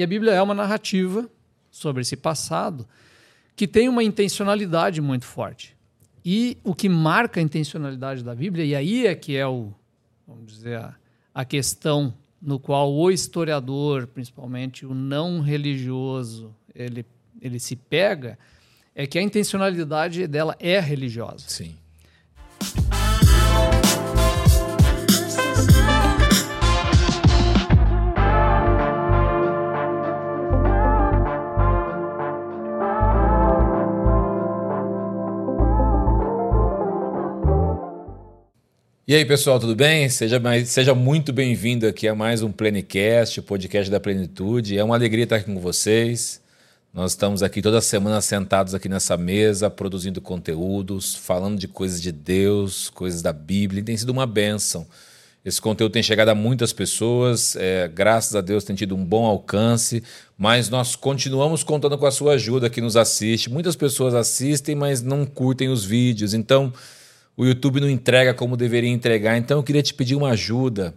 E a Bíblia é uma narrativa sobre esse passado que tem uma intencionalidade muito forte. E o que marca a intencionalidade da Bíblia, e aí é que é o, vamos dizer, a, a questão no qual o historiador, principalmente o não religioso, ele, ele se pega, é que a intencionalidade dela é religiosa. Sim. E aí, pessoal, tudo bem? Seja, mais, seja muito bem-vindo aqui a mais um Plenicast, o podcast da Plenitude. É uma alegria estar aqui com vocês. Nós estamos aqui toda semana sentados aqui nessa mesa, produzindo conteúdos, falando de coisas de Deus, coisas da Bíblia, e tem sido uma bênção. Esse conteúdo tem chegado a muitas pessoas, é, graças a Deus tem tido um bom alcance, mas nós continuamos contando com a sua ajuda que nos assiste. Muitas pessoas assistem, mas não curtem os vídeos, então o YouTube não entrega como deveria entregar. Então eu queria te pedir uma ajuda,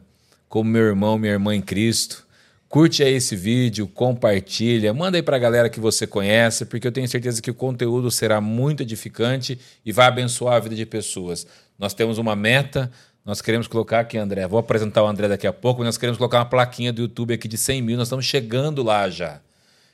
como meu irmão, minha irmã em Cristo. Curte aí esse vídeo, compartilha, manda aí para a galera que você conhece, porque eu tenho certeza que o conteúdo será muito edificante e vai abençoar a vida de pessoas. Nós temos uma meta, nós queremos colocar aqui, André, vou apresentar o André daqui a pouco, nós queremos colocar uma plaquinha do YouTube aqui de 100 mil, nós estamos chegando lá já.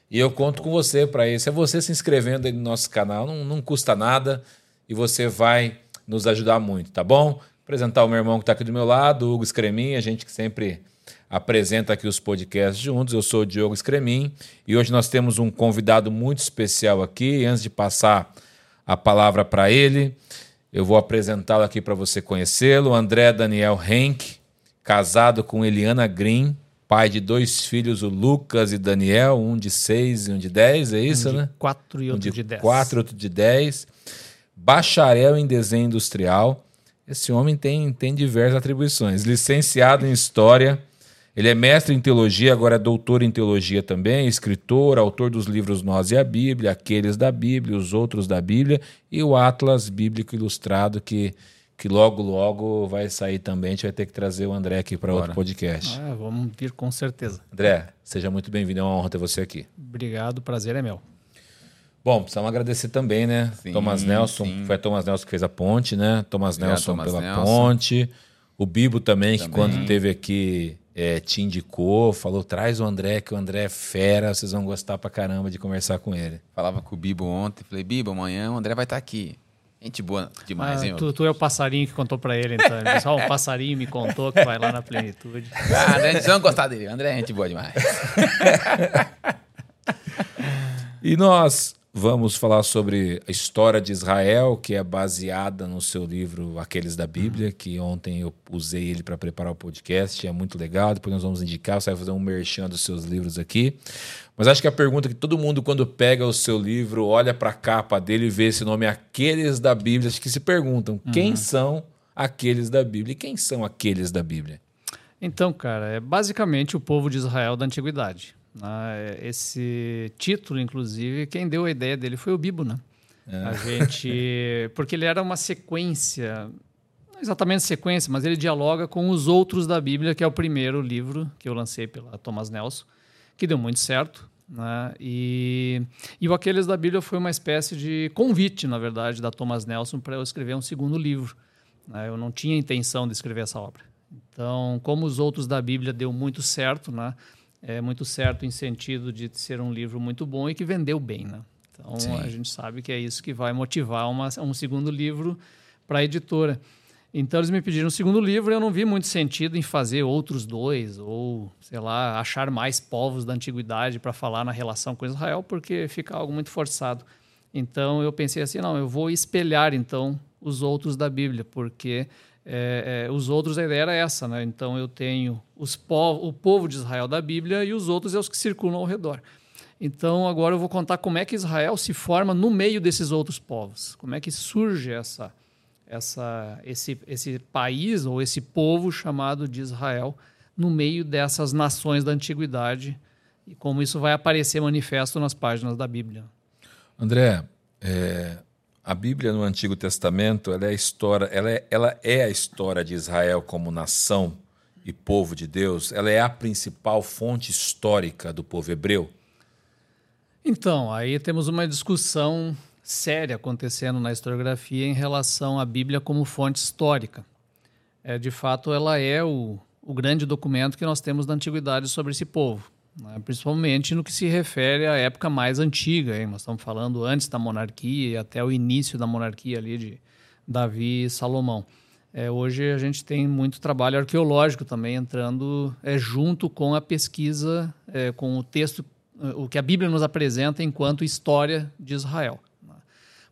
E eu conto com você para isso. É você se inscrevendo aí no nosso canal, não, não custa nada e você vai nos ajudar muito, tá bom? Apresentar o meu irmão que está aqui do meu lado, o Hugo Scremin, a gente que sempre apresenta aqui os podcasts juntos. Eu sou o Diogo Scremin e hoje nós temos um convidado muito especial aqui. E antes de passar a palavra para ele, eu vou apresentá-lo aqui para você conhecê-lo. André Daniel Henk, casado com Eliana Green, pai de dois filhos, o Lucas e Daniel, um de seis e um de dez, é isso, um de né? Quatro e um outro de, de dez. Quatro, outro de dez bacharel em desenho industrial. Esse homem tem, tem diversas atribuições. Licenciado em História, ele é mestre em Teologia, agora é doutor em Teologia também, escritor, autor dos livros Nós e a Bíblia, Aqueles da Bíblia, Os Outros da Bíblia e o Atlas Bíblico Ilustrado, que, que logo, logo vai sair também. A gente vai ter que trazer o André aqui para outro podcast. Ah, vamos vir com certeza. André, seja muito bem-vindo, é uma honra ter você aqui. Obrigado, prazer é meu. Bom, precisamos agradecer também, né? Sim, Thomas Nelson, sim. foi Thomas Nelson que fez a ponte, né? Thomas Obrigado, Nelson Thomas pela Nelson. ponte. O Bibo também, que Também. quando teve aqui é, te indicou, falou: traz o André, que o André é fera, vocês vão gostar pra caramba de conversar com ele. Falava com o Bibo ontem, falei, Bibo, amanhã o André vai estar aqui. Gente boa demais, Ah, hein? tu, tu é o passarinho que contou para ele, então. Ele disse, "Ó, o passarinho me contou que vai lá na plenitude. Ah, André, vocês vão gostar dele. André é gente boa demais. E nós vamos falar sobre a história de Israel, que é baseada no seu livro Aqueles da Bíblia, que ontem eu usei ele para preparar o podcast, é muito legal. Depois nós vamos indicar, você vai fazer um merchan dos seus livros aqui. Mas acho que a pergunta que todo mundo, quando pega o seu livro, olha para a capa dele e vê esse nome Aqueles da Bíblia, acho que se perguntam quem são aqueles da Bíblia e quem são aqueles da Bíblia. Então, cara, é basicamente o povo de Israel da antiguidade. Né? Esse título, inclusive, quem deu a ideia dele foi o Bibo, né? A gente, porque ele era uma sequência, não exatamente sequência, mas ele dialoga com os outros da Bíblia, que é o primeiro livro que eu lancei pela Thomas Nelson, que deu muito certo. Né? E, e o Aqueles da Bíblia foi uma espécie de convite, na verdade, da Thomas Nelson para eu escrever um segundo livro. né? Eu não tinha intenção de escrever essa obra. Então, como os outros da Bíblia deu muito certo, né? É muito certo em sentido de ser um livro muito bom e que vendeu bem, né? Então, Sim. a gente sabe que é isso que vai motivar uma, um segundo livro para a editora. Então, eles me pediram um segundo livro e eu não vi muito sentido em fazer outros dois ou, sei lá, achar mais povos da antiguidade para falar na relação com Israel, porque fica algo muito forçado. Então, eu pensei assim, não, eu vou espelhar, então, os outros da Bíblia, porque é, é, os outros, a ideia era essa, né? Então eu tenho os po o povo de Israel da Bíblia e os outros é os que circulam ao redor. Então agora eu vou contar como é que Israel se forma no meio desses outros povos. Como é que surge essa, essa, esse, esse país ou esse povo chamado de Israel no meio dessas nações da antiguidade e como isso vai aparecer manifesto nas páginas da Bíblia. André, é, a Bíblia no Antigo Testamento ela é a história, ela é, ela é a história de Israel como nação e povo de Deus, ela é a principal fonte histórica do povo hebreu? Então, aí temos uma discussão séria acontecendo na historiografia em relação à Bíblia como fonte histórica. É, de fato, ela é o, o grande documento que nós temos da antiguidade sobre esse povo, né? principalmente no que se refere à época mais antiga. Hein? Nós estamos falando antes da monarquia e até o início da monarquia ali de Davi e Salomão. É, hoje a gente tem muito trabalho arqueológico também entrando é, junto com a pesquisa, é, com o texto, o que a Bíblia nos apresenta enquanto história de Israel.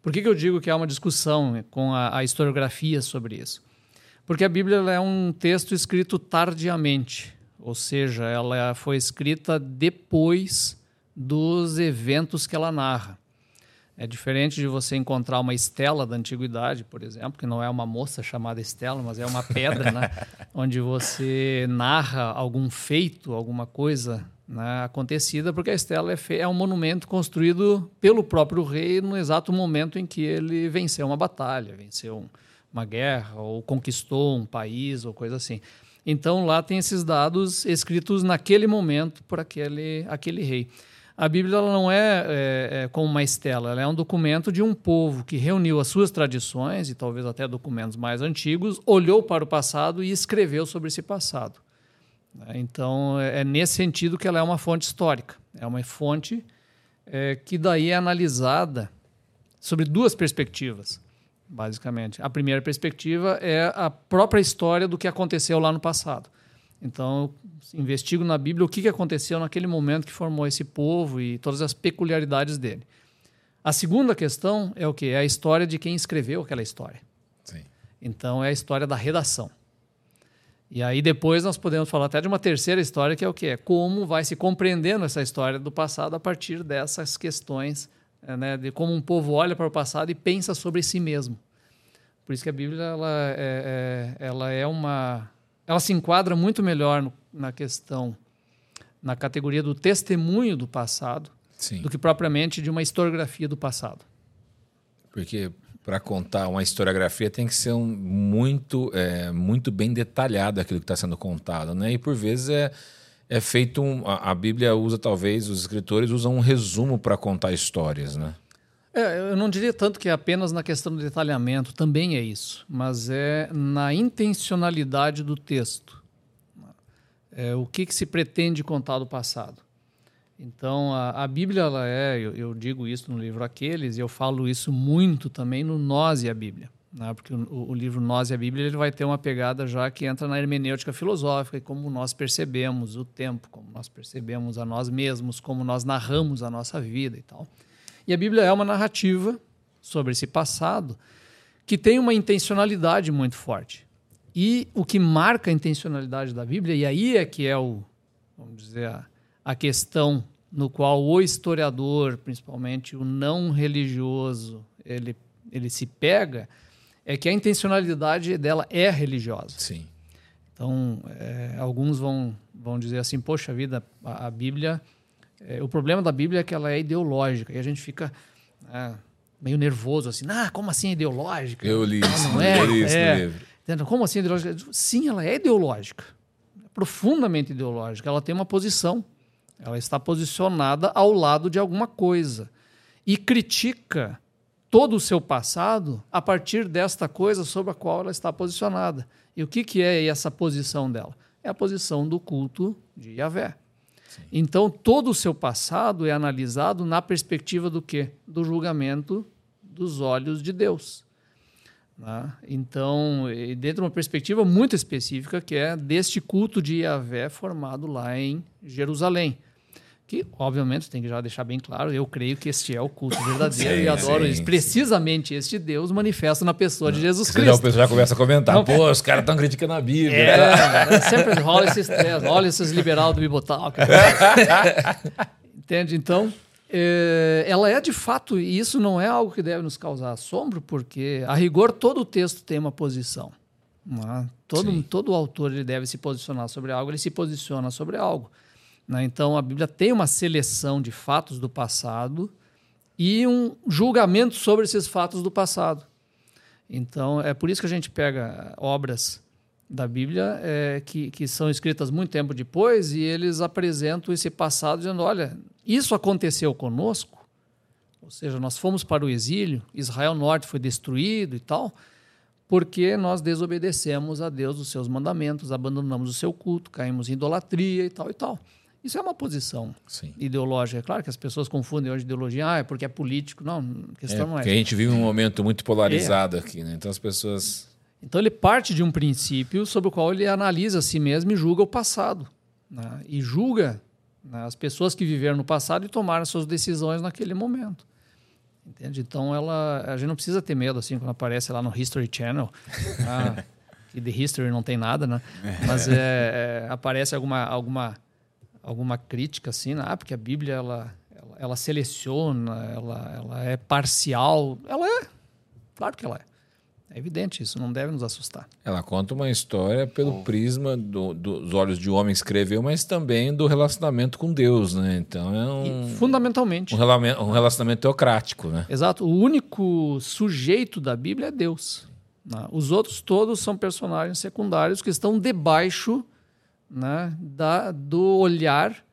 Por que, que eu digo que há uma discussão com a, a historiografia sobre isso? Porque a Bíblia é um texto escrito tardiamente, ou seja, ela foi escrita depois dos eventos que ela narra. É diferente de você encontrar uma estela da antiguidade, por exemplo, que não é uma moça chamada Estela, mas é uma pedra, né? onde você narra algum feito, alguma coisa né, acontecida, porque a estela é, é um monumento construído pelo próprio rei no exato momento em que ele venceu uma batalha, venceu um, uma guerra, ou conquistou um país, ou coisa assim. Então lá tem esses dados escritos naquele momento por aquele, aquele rei. A Bíblia não é, é, é, como uma estela, ela é um documento de um povo que reuniu as suas tradições, e talvez até documentos mais antigos, olhou para o passado e escreveu sobre esse passado. Então, é, é nesse sentido que ela é uma fonte histórica. É uma fonte é, que daí é analisada sobre duas perspectivas, basicamente. A primeira perspectiva é a própria história do que aconteceu lá no passado. Então, eu investigo na Bíblia o que aconteceu naquele momento que formou esse povo e todas as peculiaridades dele. A segunda questão é o que? É a história de quem escreveu aquela história. Sim. Então, é a história da redação. E aí depois nós podemos falar até de uma terceira história, que é o que? É como vai se compreendendo essa história do passado a partir dessas questões, né, de como um povo olha para o passado e pensa sobre si mesmo. Por isso que a Bíblia ela é, é ela é uma ela se enquadra muito melhor no, na questão, na categoria do testemunho do passado, Sim. do que propriamente de uma historiografia do passado. Porque para contar uma historiografia tem que ser um, muito, é, muito bem detalhado aquilo que está sendo contado, né? E por vezes é, é feito um, a, a Bíblia usa talvez os escritores usam um resumo para contar histórias, né? É, eu não diria tanto que é apenas na questão do detalhamento, também é isso, mas é na intencionalidade do texto. É, o que, que se pretende contar do passado. Então, a, a Bíblia, ela é, eu, eu, digo isso no livro Aqueles, e eu falo isso muito também no Nós e a Bíblia. Né? Porque o, o, livro Nós e a Bíblia ele vai ter uma pegada já que entra na hermenêutica filosófica e como nós percebemos o tempo, como nós percebemos a nós mesmos, como nós narramos a nossa vida e tal. E a Bíblia é uma narrativa sobre esse passado que tem uma intencionalidade muito forte. E o que marca a intencionalidade da Bíblia, e aí é que é o, vamos dizer, a, a questão no qual o historiador, principalmente o não religioso, ele, ele se pega, é que a intencionalidade dela é religiosa. Sim. Então, é, alguns vão, vão dizer assim, poxa vida, a, a Bíblia é, o problema da Bíblia é que ela é ideológica e a gente fica é, meio nervoso assim. Ah, como assim ideológica? Eu li isso, não é, eu li isso é, no livro. Como assim ideológica? Sim, ela é ideológica. profundamente ideológica. Ela tem uma posição. Ela está posicionada ao lado de alguma coisa. E critica todo o seu passado a partir desta coisa sobre a qual ela está posicionada. E o que, que é essa posição dela? É a posição do culto de Yahvé. Então, todo o seu passado é analisado na perspectiva do quê? Do julgamento dos olhos de Deus. Né? Então, dentro de uma perspectiva muito específica, que é deste culto de Yahvé formado lá em Jerusalém que obviamente tem que já deixar bem claro, eu creio que este é o culto verdadeiro sim, e adoro sim, isso. Precisamente este Deus manifesta na pessoa de Jesus Cristo. o pessoal já começa a comentar, não, pô, os caras estão criticando a Bíblia. É, né? sempre rola esse estresse, olha esses liberal do Bibotal. Entende? Então, é, ela é de fato, e isso não é algo que deve nos causar assombro, porque a rigor todo o texto tem uma posição. É? Todo, todo autor ele deve se posicionar sobre algo, ele se posiciona sobre algo. Né? Então, a Bíblia tem uma seleção de fatos do passado e um julgamento sobre esses fatos do passado. Então, é por isso que a gente pega obras da Bíblia é, que, que são escritas muito tempo depois e eles apresentam esse passado dizendo: olha, isso aconteceu conosco, ou seja, nós fomos para o exílio, Israel Norte foi destruído e tal, porque nós desobedecemos a Deus os seus mandamentos, abandonamos o seu culto, caímos em idolatria e tal e tal. Isso é uma posição Sim. ideológica. É claro que as pessoas confundem hoje ideologia, ah, é porque é político. Não, a questão É, não é. porque a gente vive um momento muito polarizado aqui, né? Então as pessoas. Então ele parte de um princípio sobre o qual ele analisa a si mesmo e julga o passado. né? E julga né, as pessoas que viveram no passado e tomaram suas decisões naquele momento. Entende? Então ela, a gente não precisa ter medo assim quando aparece lá no History Channel. ah, que de History não tem nada, né? Mas é, é, aparece alguma, alguma, alguma crítica assim, né? ah, porque a Bíblia ela, ela, ela seleciona, ela, ela é parcial. Ela é, claro que ela é. É evidente, isso não deve nos assustar. Ela conta uma história pelo prisma do- dos olhos de um homem que escreveu, mas também do relacionamento com Deus, né? Então é um, E, fundamentalmente. um relame- um relacionamento teocrático, né? Exato. O único sujeito da Bíblia é Deus. né? Os outros todos são personagens secundários que estão debaixo né, da, do olhar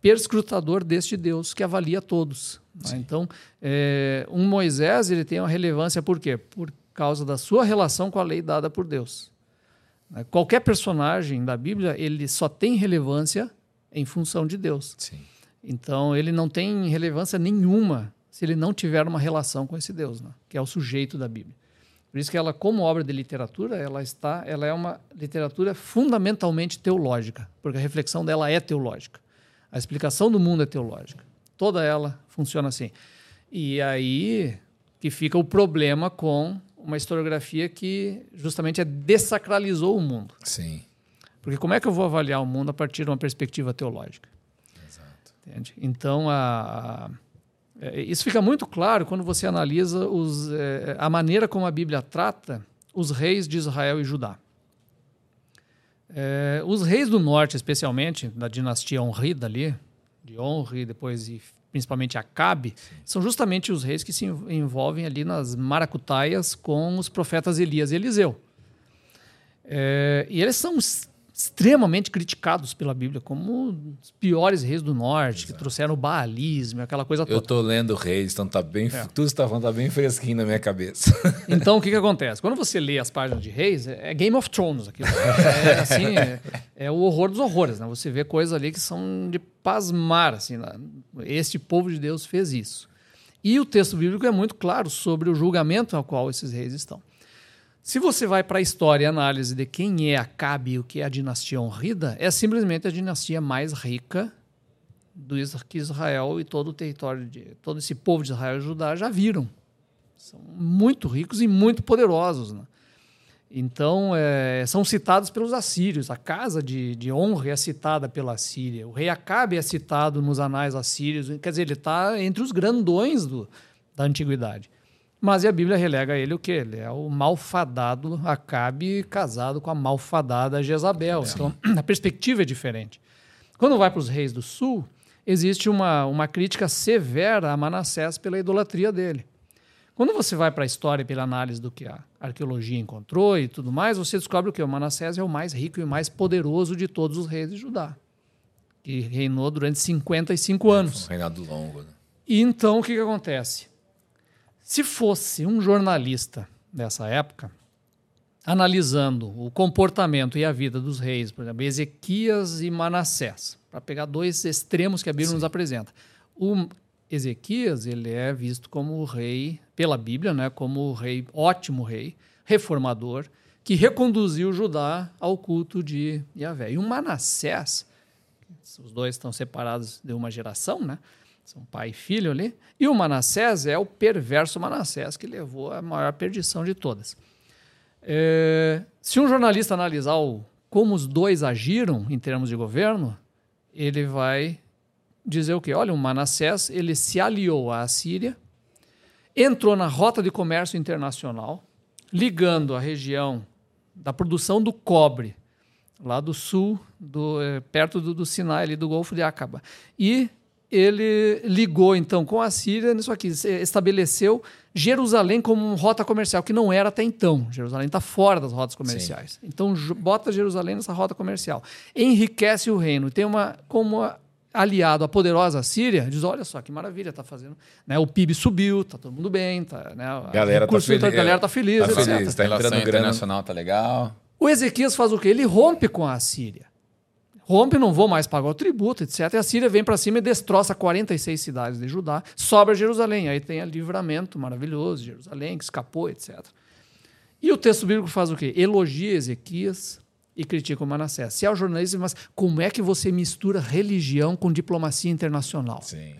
perscrutador deste Deus que avalia todos. né? Então, é, um Moisés ele tem uma relevância por quê? Por causa da sua relação com a lei dada por Deus. né? Qualquer personagem da Bíblia ele só tem relevância em função de Deus. Sim. Então, ele não tem relevância nenhuma se ele não tiver uma relação com esse Deus, né? que é o sujeito da Bíblia. Por isso que ela, como obra de literatura, ela está, ela é uma literatura fundamentalmente teológica, porque a reflexão dela é teológica. A explicação do mundo é teológica. Toda ela funciona assim. E aí que fica o problema com uma historiografia que justamente é dessacralizou o mundo. Sim. Porque como é que eu vou avaliar o mundo a partir de uma perspectiva teológica? Exato. Entende? Então, a, isso fica muito claro quando você analisa os, é, a maneira como a Bíblia trata os reis de Israel e Judá. É, os reis do norte, especialmente, da dinastia Honrida ali, de Honri, depois e principalmente Acabe, são justamente os reis que se env- envolvem ali nas maracutaias com os profetas Elias e Eliseu. É, e eles são extremamente criticados pela Bíblia como os piores reis do norte, que trouxeram o baalismo, aquela coisa Eu toda. tô lendo Reis, então tá bem. É. Tudo que você tá falando tá bem fresquinho na minha cabeça. Então, o que, que acontece? Quando você lê as páginas de Reis, é é Game of Thrones aquilo. É, assim, é, é o horror dos horrores. Né? Você vê coisas ali que são de pasmar. Assim? Este povo de Deus fez isso. E o texto bíblico é muito claro sobre o julgamento ao qual esses reis estão. Se você vai para a história e análise de quem é Acabe e o que é a dinastia honrida, é simplesmente a dinastia mais rica do que Israel e todo o território de todo esse povo de Israel e Judá já viram são muito ricos e muito poderosos. Né? Então, é, são citados pelos assírios. A casa de, de honra é citada pela Síria. O rei Acabe é citado nos anais assírios. Quer dizer, ele está entre os grandões do, da antiguidade. Mas a Bíblia relega ele o quê? Ele é o malfadado Acabe casado com a malfadada Jezabel. Então, a perspectiva é diferente. Quando vai para os reis do sul, existe uma, uma crítica severa a Manassés pela idolatria dele. Quando você vai para a história e pela análise do que a arqueologia encontrou e tudo mais, você descobre o que o Manassés é o mais rico e o mais poderoso de todos os reis de Judá, que reinou durante 55 anos. Um reinado longo, né? E então o que, que acontece? Se fosse um jornalista dessa época, analisando o comportamento e a vida dos reis, por exemplo, Ezequias e Manassés, para pegar dois extremos que a Bíblia nos apresenta. O Ezequias, ele é visto como o rei, pela Bíblia, né, como o rei, ótimo rei, reformador, que reconduziu Judá ao culto de Yahvé. E o Manassés, os dois estão separados de uma geração, né? São pai e filho ali. E o Manassés é o perverso Manassés que levou a maior perdição de todas. É, se um jornalista analisar o, como os dois agiram em termos de governo, ele vai dizer o quê? Olha, o Manassés ele se aliou à Síria, entrou na rota de comércio internacional, ligando a região da produção do cobre lá do sul, do, eh, perto do, do Sinai, ali do Golfo de Acaba. E ele ligou então com a Síria nisso aqui, estabeleceu Jerusalém como rota comercial, que não era até então. Jerusalém está fora das rotas comerciais. Sim. Então bota Jerusalém nessa rota comercial. Enriquece o reino. Tem uma como aliado à poderosa Síria, diz: olha só que maravilha, está fazendo. Né, o PIB subiu, está todo mundo bem, tá, né, a galera está feliz. A galera está feliz, tá feliz, tá a relação internacional está legal. O Ezequias faz o quê? Ele rompe com a Síria rompe, não vou mais pagar o tributo, etc. E a Síria vem para cima e destroça 46 cidades de Judá, sobra Jerusalém. Aí tem a livramento maravilhoso, Jerusalém, que escapou, etc. E o texto bíblico faz o quê? Elogia Ezequias e critica o Manassés. Se é o jornalista, mas como é que você mistura religião com diplomacia internacional? Sim.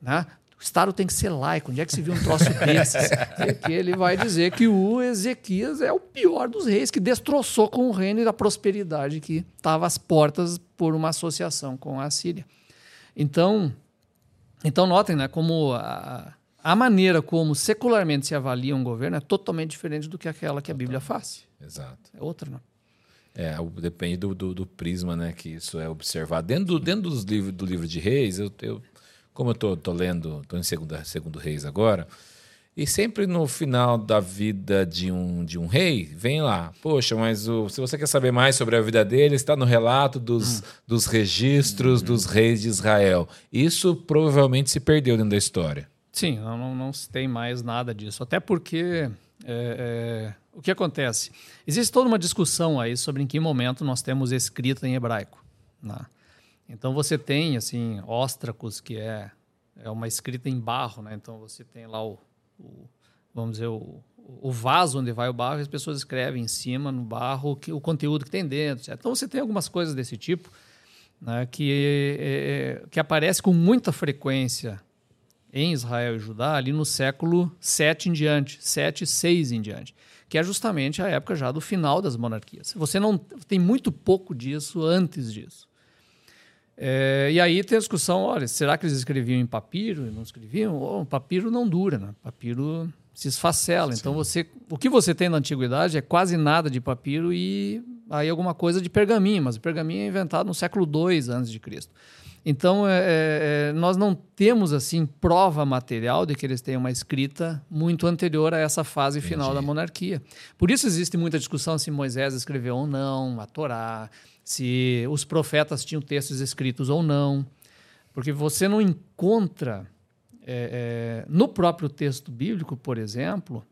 Né? O Estado tem que ser laico. Onde é que se viu um troço desses? e aqui ele vai dizer que o Ezequias é o pior dos reis, que destroçou com o reino e da prosperidade que estava às portas por uma associação com a Síria. Então, então notem né, como a, a maneira como secularmente se avalia um governo é totalmente diferente do que aquela que a Bíblia faz. Exato. É outra, não? É, depende do, do, do, prisma né, que isso é observado. Dentro, do, dentro dos livros, do livro de reis, eu, eu como eu tô lendo, tô em segunda, segundo Reis agora, e sempre no final da vida de um, de um rei, vem lá, poxa, mas o, se você quer saber mais sobre a vida dele, está no relato dos, hum. dos registros hum. dos reis de Israel. Isso provavelmente se perdeu dentro da história. Sim, não, não, não se tem mais nada disso. Até porque é, é, o que acontece? Existe toda uma discussão aí sobre em que momento nós temos escrita em hebraico. Né? Então você tem assim óstracos que é é uma escrita em barro, né? Então você tem lá o, o vamos dizer o, o vaso onde vai o barro, e as pessoas escrevem em cima no barro que, o conteúdo que tem dentro. Certo? Então você tem algumas coisas desse tipo né, que é, é que aparece com muita frequência em Israel e Judá ali no século 7 em diante, 7 6 em diante, que é justamente a época já do final das monarquias. Você não tem muito pouco disso antes disso. É, e aí tem a discussão, olha, será que eles escreviam em papiro e não escreviam? O papiro não dura, né? Papiro se esfacela. Sim. Então você, o que você tem na antiguidade é quase nada de papiro e aí alguma coisa de pergaminho, mas o pergaminho é inventado no século II antes de Cristo. Então é, é, é, nós não temos assim prova material de que eles tenham uma escrita muito anterior a essa fase Entendi. final da monarquia. Por isso existe muita discussão se Moisés escreveu ou não a Torá se os profetas tinham textos escritos ou não, porque você não encontra é, é, no próprio texto bíblico, por exemplo,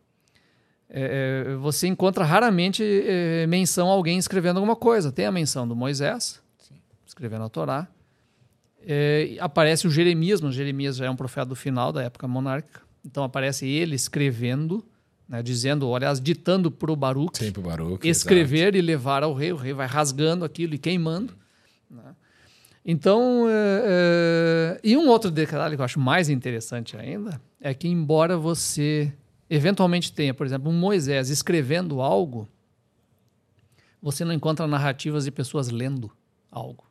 é, é você encontra raramente é, menção a alguém escrevendo alguma coisa. Tem a menção do Moisés, Sim. escrevendo a Torá. É, aparece o Jeremias, mas Jeremias já é um profeta do final da época monárquica. Então aparece ele escrevendo né, dizendo, aliás, ditando para o Baruch, Sim, Baruch escrever e levar ao rei. O rei vai rasgando aquilo e queimando. Né? Então, é, é, e um outro detalhe que eu acho mais interessante ainda é que, embora você eventualmente tenha, por exemplo, um Moisés escrevendo algo, você não encontra narrativas de pessoas lendo algo.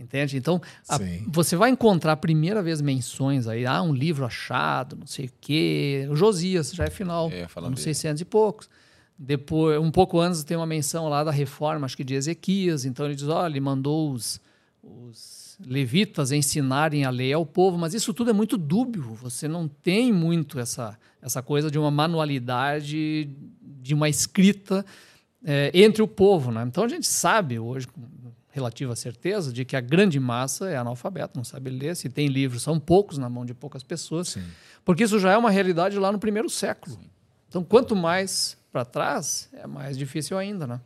Entende? Então, a, você vai encontrar a primeira vez menções aí, ah, um livro achado, não sei o quê. O Josias já é final, uns 600 e poucos. Depois, um pouco antes tem uma menção lá da reforma, acho que de Ezequias. Então ele diz, olha, ele mandou os, os levitas ensinarem a lei ao povo, mas isso tudo é muito dúbio. Você não tem muito essa, essa coisa de uma manualidade, de uma escrita é, entre o povo. Né? Então a gente sabe hoje, relativa certeza de que a grande massa é analfabeta, não sabe ler. Se tem livros, são poucos na mão de poucas pessoas. Sim. Porque isso já é uma realidade lá no primeiro século. Sim. Então, quanto mais para trás, é mais difícil ainda, né?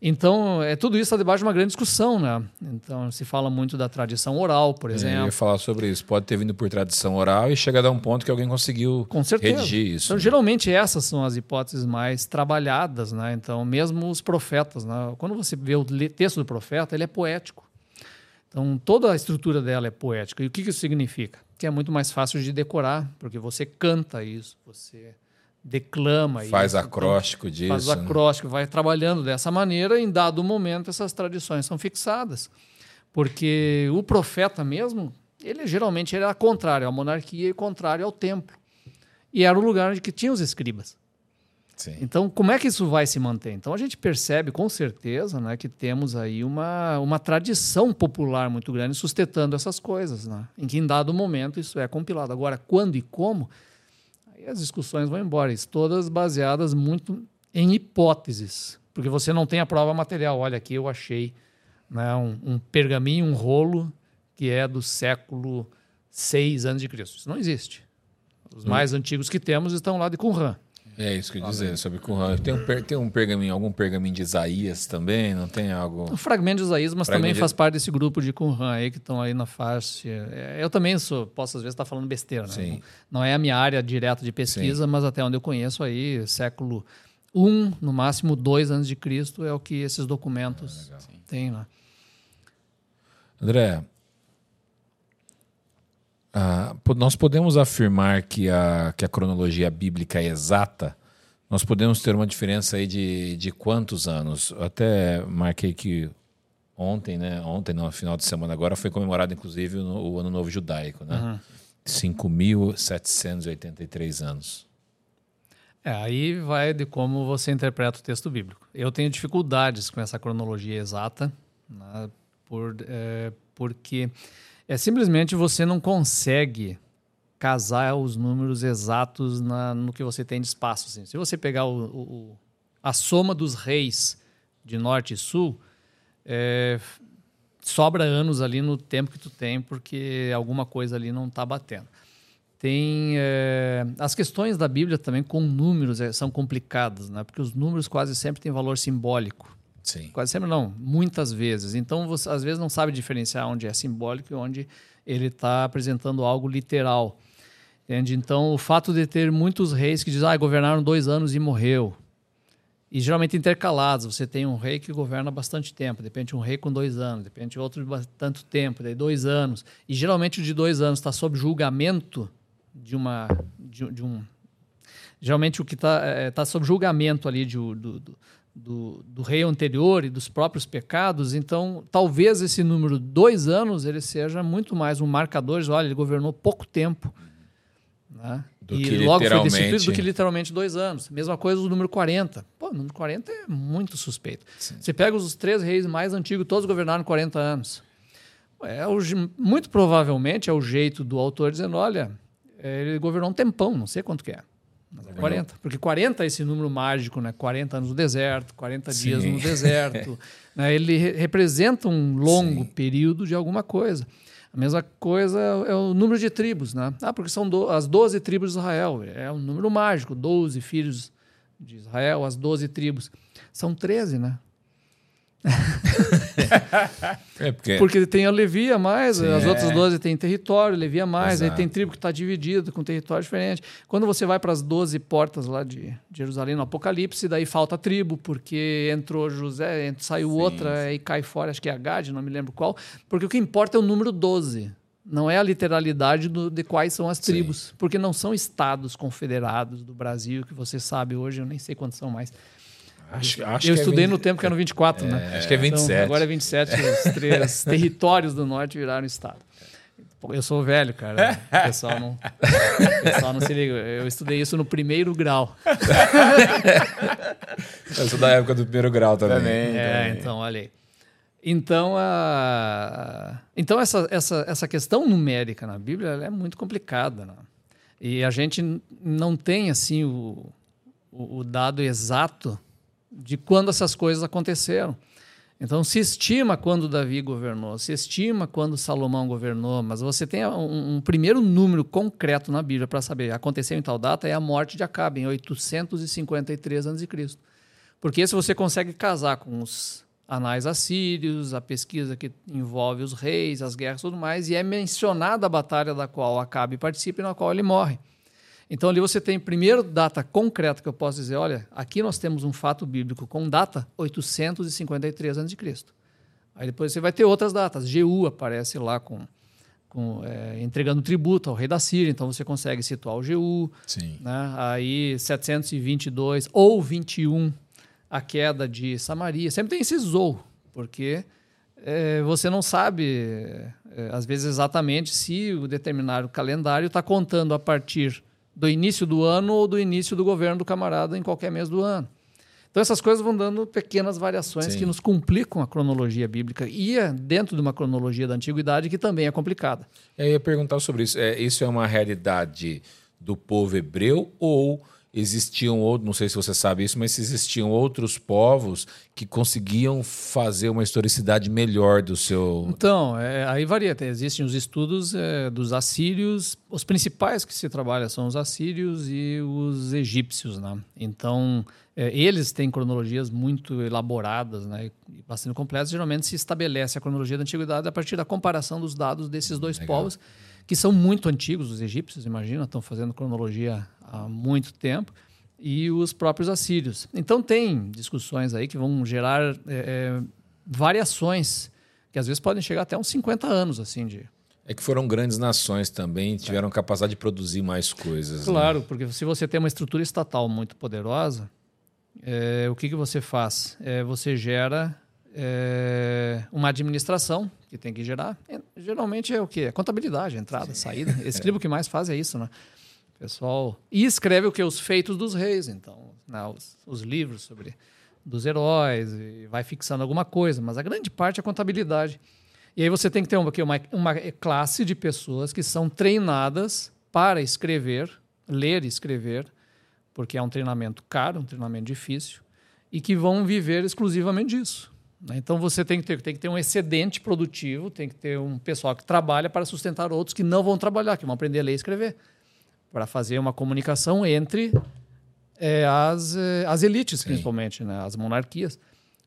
Então, é, tudo isso está debaixo de uma grande discussão, né? Então, se fala muito da tradição oral, por exemplo. É, eu ia falar sobre isso. Pode ter vindo por tradição oral e chega a dar um ponto que alguém conseguiu Com certeza. redigir isso. Então, né? geralmente, essas são as hipóteses mais trabalhadas, né? Então, mesmo os profetas, né? Quando você vê o texto do profeta, ele é poético. Então, toda a estrutura dela é poética. E o que isso significa? Que é muito mais fácil de decorar, porque você canta isso, você declama faz isso, acróstico então, disso faz né? acróstico né? vai trabalhando dessa maneira em dado momento essas tradições são fixadas porque o profeta mesmo ele geralmente era contrário à monarquia e contrário ao templo e era o lugar onde que tinha os escribas Sim. Então, como é que isso vai se manter? Então, a gente percebe com certeza né, que temos aí uma, uma tradição popular muito grande sustentando essas coisas, né? em que em dado momento isso é compilado. Agora, quando e como, as discussões vão embora, isso todas baseadas muito em hipóteses, porque você não tem a prova material. Olha, aqui eu achei né, um, um pergaminho, um rolo, que é do século 6 antes de Cristo. Isso não existe. Os mais antigos que temos estão lá de Qumran. É isso que eu ia dizer sobre Qumran. Tem um, per- tem um pergaminho, algum pergaminho de Isaías também? Não tem algo. Um fragmento de Isaías, mas Fragmento também de- faz parte desse grupo de Qumran aí que estão aí na faixa. É, Eu também sou, posso às vezes estar falando besteira, né? Sim. Não, é a minha área direta de pesquisa, mas até onde eu conheço aí, século 1, no máximo 2 antes de Cristo, é o que esses documentos têm lá. André, ah, nós podemos afirmar que a, que a cronologia bíblica é exata? Nós podemos ter uma diferença aí de, de quantos anos? Eu até marquei que ontem, né? Ontem, no final de semana agora, foi comemorado, inclusive, o, o Ano Novo Judaico, né? 5.783 anos. É, aí vai de como você interpreta o texto bíblico. Eu tenho dificuldades com essa cronologia exata, né, por, é, porque é simplesmente você não consegue casar os números exatos na- no que você tem de espaço. assim. Se você pegar o- o- a soma dos reis de norte e sul, é, sobra anos ali no tempo que tu tem, porque alguma coisa ali não está batendo. Tem é, as questões da Bíblia também com números é, são complicadas, né? Porque os números quase sempre têm valor simbólico. Sim. Quase sempre não, muitas vezes. Então você às vezes não sabe diferenciar onde é simbólico e onde ele está apresentando algo literal. Entende? Então o fato de ter muitos reis que dizem, ah, governaram dois anos e morreu. E geralmente intercalados, você tem um rei que governa bastante tempo, de repente um rei com dois anos, de repente outro de tanto tempo, daí dois anos. E geralmente o de dois anos está sob julgamento de uma de, de um geralmente o que está tá sob julgamento ali de, do, do, do, do rei anterior e dos próprios pecados então talvez esse número dois anos ele seja muito mais um marcador de, olha ele governou pouco tempo né? Do e logo foi destituído do que literalmente dois anos. Mesma coisa o número 40 pô o número 40 é muito suspeito. Você pega os três reis mais antigos todos governaram 40 anos. É o muito provavelmente é o jeito do autor dizendo, olha, é, ele governou um tempão, não sei quanto que é. Mas é 40. Porque 40 é esse número mágico, né? 40 anos no deserto, 40 dias Sim. no deserto. né? Ele re- representa um longo Sim. período de alguma coisa. A mesma coisa é o número de tribos, né? Ah, porque são do- as 12 tribos de Israel. É um número mágico, 12 filhos de Israel, as 12 tribos. São 13, né? É porque. Porque tem a Levi a mais, Sim, as é. outras 12 tem território, Levi a mais, aí Exato. tem tribo que está dividida com território diferente. Quando você vai para as 12 portas lá de Jerusalém no Apocalipse, daí falta tribo, porque entrou José, saiu Sim, outra e cai fora, acho que é Agade, não me lembro qual, porque o que importa é o número 12. Não é a literalidade do- de quais são as Sim. tribos, porque não são estados confederados do Brasil, que você sabe hoje, eu nem sei quantos são mais. Acho, acho eu que é estudei 20 no tempo que eram 24, né? Acho que é 27. Então, agora é 27, os três territórios do norte viraram estado. Eu sou velho, cara. O pessoal não, o pessoal não se liga. Eu estudei isso no primeiro grau. Eu sou da época do primeiro grau também. Também. É, então, olha aí. Então, a... então essa, essa, essa questão numérica na Bíblia ela é muito complicada. Né? E a gente não tem assim o, o, o dado exato de quando essas coisas aconteceram. Então, se estima quando Davi governou, se estima quando Salomão governou, mas você tem um, um primeiro número concreto na Bíblia para saber aconteceu em tal data é a morte de Acabe, em 853 a.C. Porque esse você consegue casar com os anais assírios, a pesquisa que envolve os reis, as guerras e tudo mais, e é mencionada a batalha da qual Acabe participa e na qual ele morre. Então ali você tem primeiro data concreta que eu posso dizer, olha, aqui nós temos um fato bíblico com data 853 a.C. Aí depois você vai ter outras datas. Jeú aparece lá com, com é, entregando tributo ao rei da Síria, então você consegue situar o Jeú. Sim. Né? Aí 722 ou 21 a queda de Samaria. Sempre tem esse ou, porque é, você não sabe, é, às vezes, exatamente se o determinado calendário está contando a partir do início do ano ou do início do governo do camarada em qualquer mês do ano. Então essas coisas vão dando pequenas variações Sim. que nos complicam a cronologia bíblica e é dentro de uma cronologia da antiguidade que também é complicada. Eu ia perguntar sobre isso. É, isso é uma realidade do povo hebreu ou existiam outros, não sei se você sabe isso, mas existiam outros povos que conseguiam fazer uma historicidade melhor do seu. Então, é, aí varia. Tem- Existem os estudos é, dos assírios. Os principais que se trabalha são os assírios e os egípcios. Né? Então, é, eles têm cronologias muito elaboradas né, e bastante completas. Geralmente se estabelece a cronologia da antiguidade a partir da comparação dos dados desses dois Legal. povos, que são muito antigos. Os egípcios, imagina, estão fazendo cronologia há muito tempo. E os próprios assírios. Então, tem discussões aí que vão gerar é, é, variações que às vezes podem chegar até uns 50 anos, assim, de... É que foram grandes nações também, tiveram capacidade de produzir mais coisas. né? Claro, porque se você tem uma estrutura estatal muito poderosa, é, o que, que você faz? É, você gera é, uma administração que tem que gerar. É, geralmente é o quê? É contabilidade, entrada, saída. Esse livro que mais faz é isso, né? Pessoal. E escreve o que? Os feitos dos reis, então. Né? Os, os livros sobre dos heróis, e vai fixando alguma coisa, mas a grande parte é contabilidade. E aí você tem que ter uma, uma, uma classe de pessoas que são treinadas para escrever, ler e escrever, porque é um treinamento caro, um treinamento difícil, e que vão viver exclusivamente disso. Né? Então você tem que, ter, tem que ter um excedente produtivo, tem que ter um pessoal que trabalha para sustentar outros que não vão trabalhar, que vão aprender a ler e escrever, para fazer uma comunicação entre é, as, é, as elites, Sim. principalmente, né? as monarquias.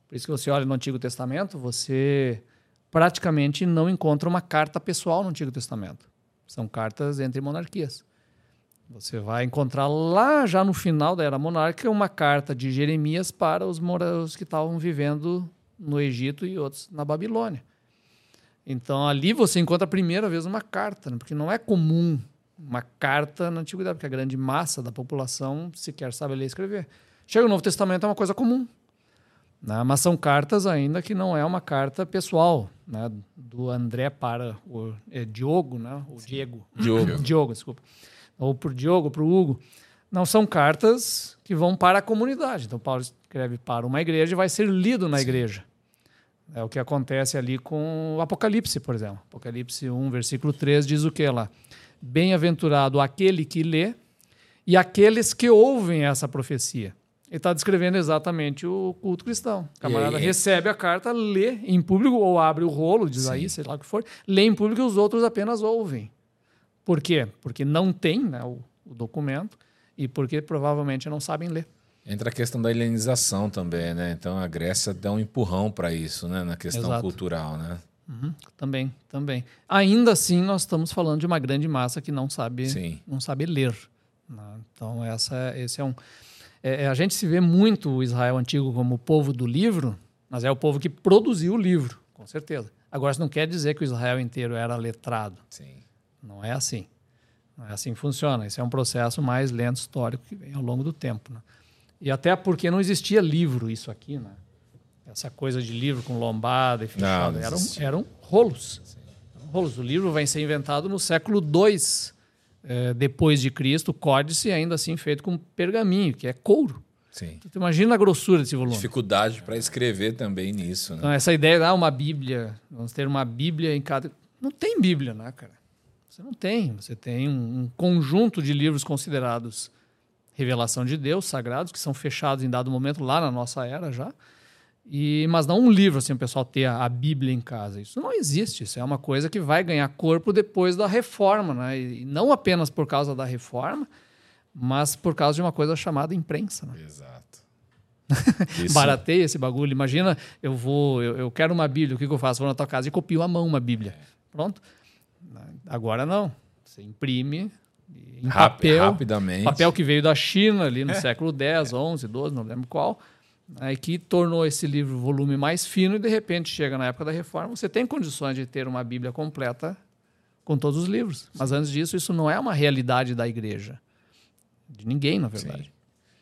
Por isso que você olha no Antigo Testamento, você praticamente não encontra uma carta pessoal no Antigo Testamento. São cartas entre monarquias. Você vai encontrar lá já no final da era monárquica uma carta de Jeremias para os, os que estavam vivendo no Egito e outros na Babilônia. Então ali você encontra a primeira vez uma carta, né? porque não é comum uma carta na antiguidade, porque a grande massa da população sequer sabe ler e escrever. Chega o Novo Testamento é uma coisa comum. Né? Mas são cartas ainda que não é uma carta pessoal, né? do André para o é, Diogo, né? o Diego. Diogo. Diogo, desculpa. Ou para o Diogo, para o Hugo. Não são cartas que vão para a comunidade. Então, Paulo escreve para uma igreja e vai ser lido na igreja. É o que acontece ali com o Apocalipse, por exemplo. Apocalipse 1, versículo 3 diz o que lá? Bem-aventurado aquele que lê e aqueles que ouvem essa profecia. Ele está descrevendo exatamente o culto cristão. O camarada aí- recebe a carta, lê em público ou abre o rolo, diz aí, sei lá o que for, lê em público e os outros apenas ouvem. Por quê? Porque não tem né, o, o documento e porque provavelmente não sabem ler. Entra a questão da helenização também, né? Então a Grécia dá um empurrão para isso, né? Na questão Exato. cultural, né? Uhum, também, também. Ainda assim, nós estamos falando de uma grande massa que não sabe, Sim. não sabe ler. né? Então, essa, esse é um. é- é, a gente se vê muito o Israel antigo como o povo do livro, mas é o povo que produziu o livro, com certeza. Agora, isso não quer dizer que o Israel inteiro era letrado. Sim. Não é assim. Não é assim que funciona. Esse é um processo mais lento, histórico, que vem ao longo do tempo. né? E até porque não existia livro, isso aqui, né? Essa coisa de livro com lombada e fechado. não eram, existia. eram rolos. Eram rolos. O livro vai ser inventado no século II eh, depois de Cristo, códice ainda assim feito com pergaminho, que é couro. Sim. Tu imagina a grossura desse volume. Dificuldade para escrever também nisso, né? Então, essa ideia de ah, uma Bíblia, vamos ter uma Bíblia em cada. Não tem Bíblia, né, cara? Você não tem. Você tem um, um conjunto de livros considerados revelação de Deus, sagrados, que são fechados em dado momento lá na nossa era já. E, mas não um livro, assim, o pessoal ter a, a Bíblia em casa. Isso não existe. Isso é uma coisa que vai ganhar corpo depois da reforma, né? E não apenas por causa da reforma, mas por causa de uma coisa chamada imprensa. Né? Exato. Barateia esse bagulho. Imagina, eu vou, eu, eu quero uma Bíblia, o que, que eu faço? Vou na tua casa e copio à mão uma Bíblia. Pronto. Agora não. Você imprime em Rap- papel. rapidamente. Papel que veio da China ali É. no século X, XI, XII, não lembro qual. Aí que tornou esse livro volume mais fino e de repente chega na época da reforma, você tem condições de ter uma Bíblia completa com todos os livros. Mas antes disso, isso não é uma realidade da igreja. De ninguém, na verdade.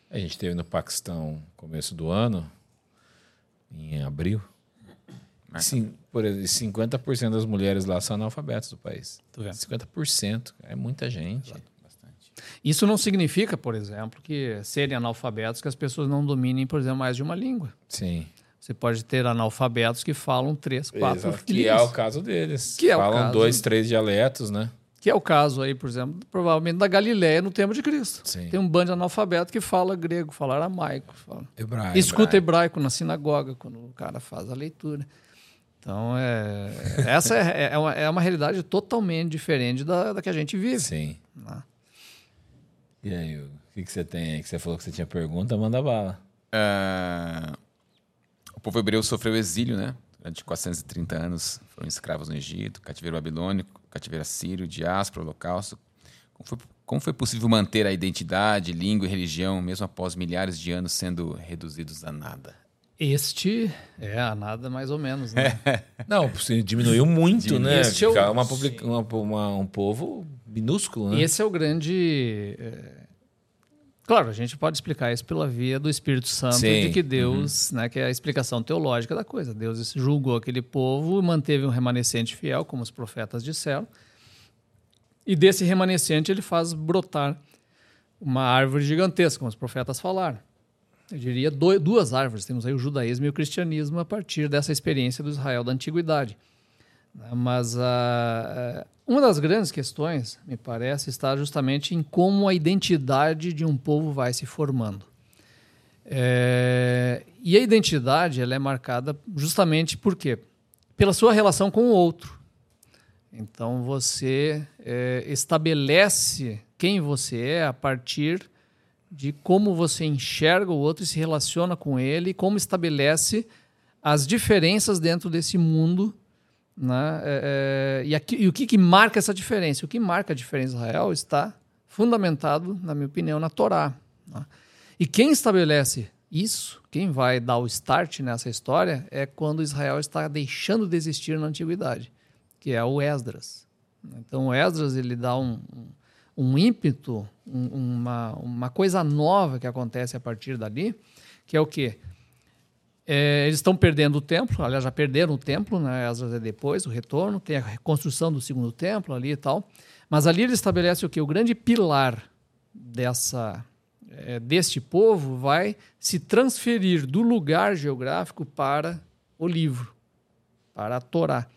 A gente teve no Paquistão começo do ano, em abril. Sim, por exemplo, 50% das mulheres lá são analfabetas do país. Tô vendo. 50% é muita gente. Bastante. Isso não significa, por exemplo, que serem analfabetos que as pessoas não dominem, por exemplo, mais de uma língua. Sim. Você pode ter analfabetos que falam três, quatro Exato, que é o caso deles. Que é o Falam caso. dois, três dialetos, né? Que é o caso aí, por exemplo, provavelmente da Galiléia no tempo de Cristo. Sim. Tem um bando de analfabeto que fala grego, fala aramaico, fala... Hebraico. escuta hebraico na sinagoga quando o cara faz a leitura. Então, é, essa é, é, uma, é uma realidade totalmente diferente da, da que a gente vive. Sim. né? E aí? O que, que você tem aí? Que você falou que você tinha pergunta, manda bala. Ah, o povo hebreu sofreu exílio, né? Durante 430 anos foram escravos no Egito, cativeiro babilônico, cativeiro assírio, diáspora, holocausto. Como foi, como foi possível manter a identidade, língua e religião, mesmo após milhares de anos sendo reduzidos a nada? Este é a nada mais ou menos, né? Não, diminuiu muito, né? Este é o- uma, publica- uma- uma- um povo minúsculo, né? Esse é o grande. é, Claro, a gente pode explicar isso pela via do Espírito Santo, Sim, de que Deus, né, que é a explicação teológica da coisa. Deus julgou aquele povo, manteve um remanescente fiel, como os profetas disseram, e desse remanescente ele faz brotar uma árvore gigantesca, como os profetas falaram. Eu diria do- duas árvores. Temos aí o judaísmo e o cristianismo a partir dessa experiência do Israel da antiguidade. Né? Mas ah, ah, uma das grandes questões, me parece, está justamente em como a identidade de um povo vai se formando. É, e a identidade ela é marcada justamente por quê? Pela sua relação com o outro. Então você é, estabelece quem você é a partir de como você enxerga o outro e se relaciona com ele, como estabelece as diferenças dentro desse mundo né? É, é, e, aqui- e o que, que marca essa diferença? O que marca a diferença Israel está fundamentado, na minha opinião, na Torá. né? E quem estabelece isso, quem vai dar o start nessa história, é quando Israel está deixando de existir na antiguidade, que é o Esdras. Então, o Esdras ele dá um, um ímpeto, um- uma, uma coisa nova que acontece a partir dali, que é o quê? É, eles estão perdendo o templo, aliás, já perderam o templo, né? Esdras é depois, o retorno, tem a reconstrução do segundo templo ali e tal. Mas ali ele estabelece o que? O grande pilar dessa, é, deste povo vai se transferir do lugar geográfico para o livro, para a Torá.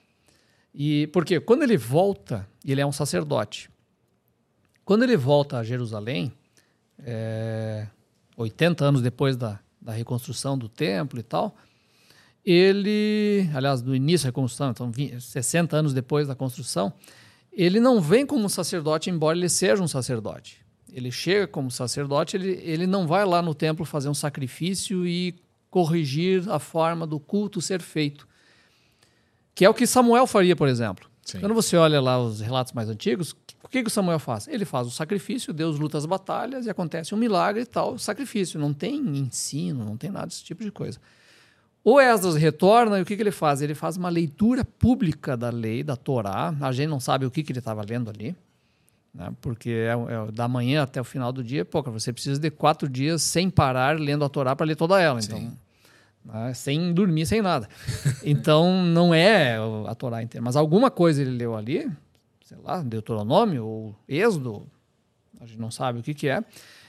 E porque quando ele volta, ele é um sacerdote. Quando ele volta a Jerusalém, é, 80 anos depois da, da reconstrução do templo e tal, ele, aliás, do início da reconstrução, então 20, 60 anos depois da construção, ele não vem como sacerdote, embora ele seja um sacerdote. Ele chega como sacerdote, ele, ele não vai lá no templo fazer um sacrifício e corrigir a forma do culto ser feito. Que é o que Samuel faria, por exemplo. Sim. Quando você olha lá os relatos mais antigos, que, que o Samuel faz? Ele faz o sacrifício, Deus luta as batalhas e acontece um milagre e tal, sacrifício. Não tem ensino, não tem nada desse tipo de coisa. O Esdras retorna e o que, que ele faz? Ele faz uma leitura pública da lei, da Torá. A gente não sabe o que, que ele estava lendo ali, né? porque é, é da manhã até o final do dia. Pô, você precisa de quatro dias sem parar lendo a Torá para ler toda ela. Então, né? sem dormir, sem nada. Então, não é a Torá inteira. Mas alguma coisa ele leu ali, sei lá, Deuteronômio ou Êxodo, a gente não sabe o que, que é.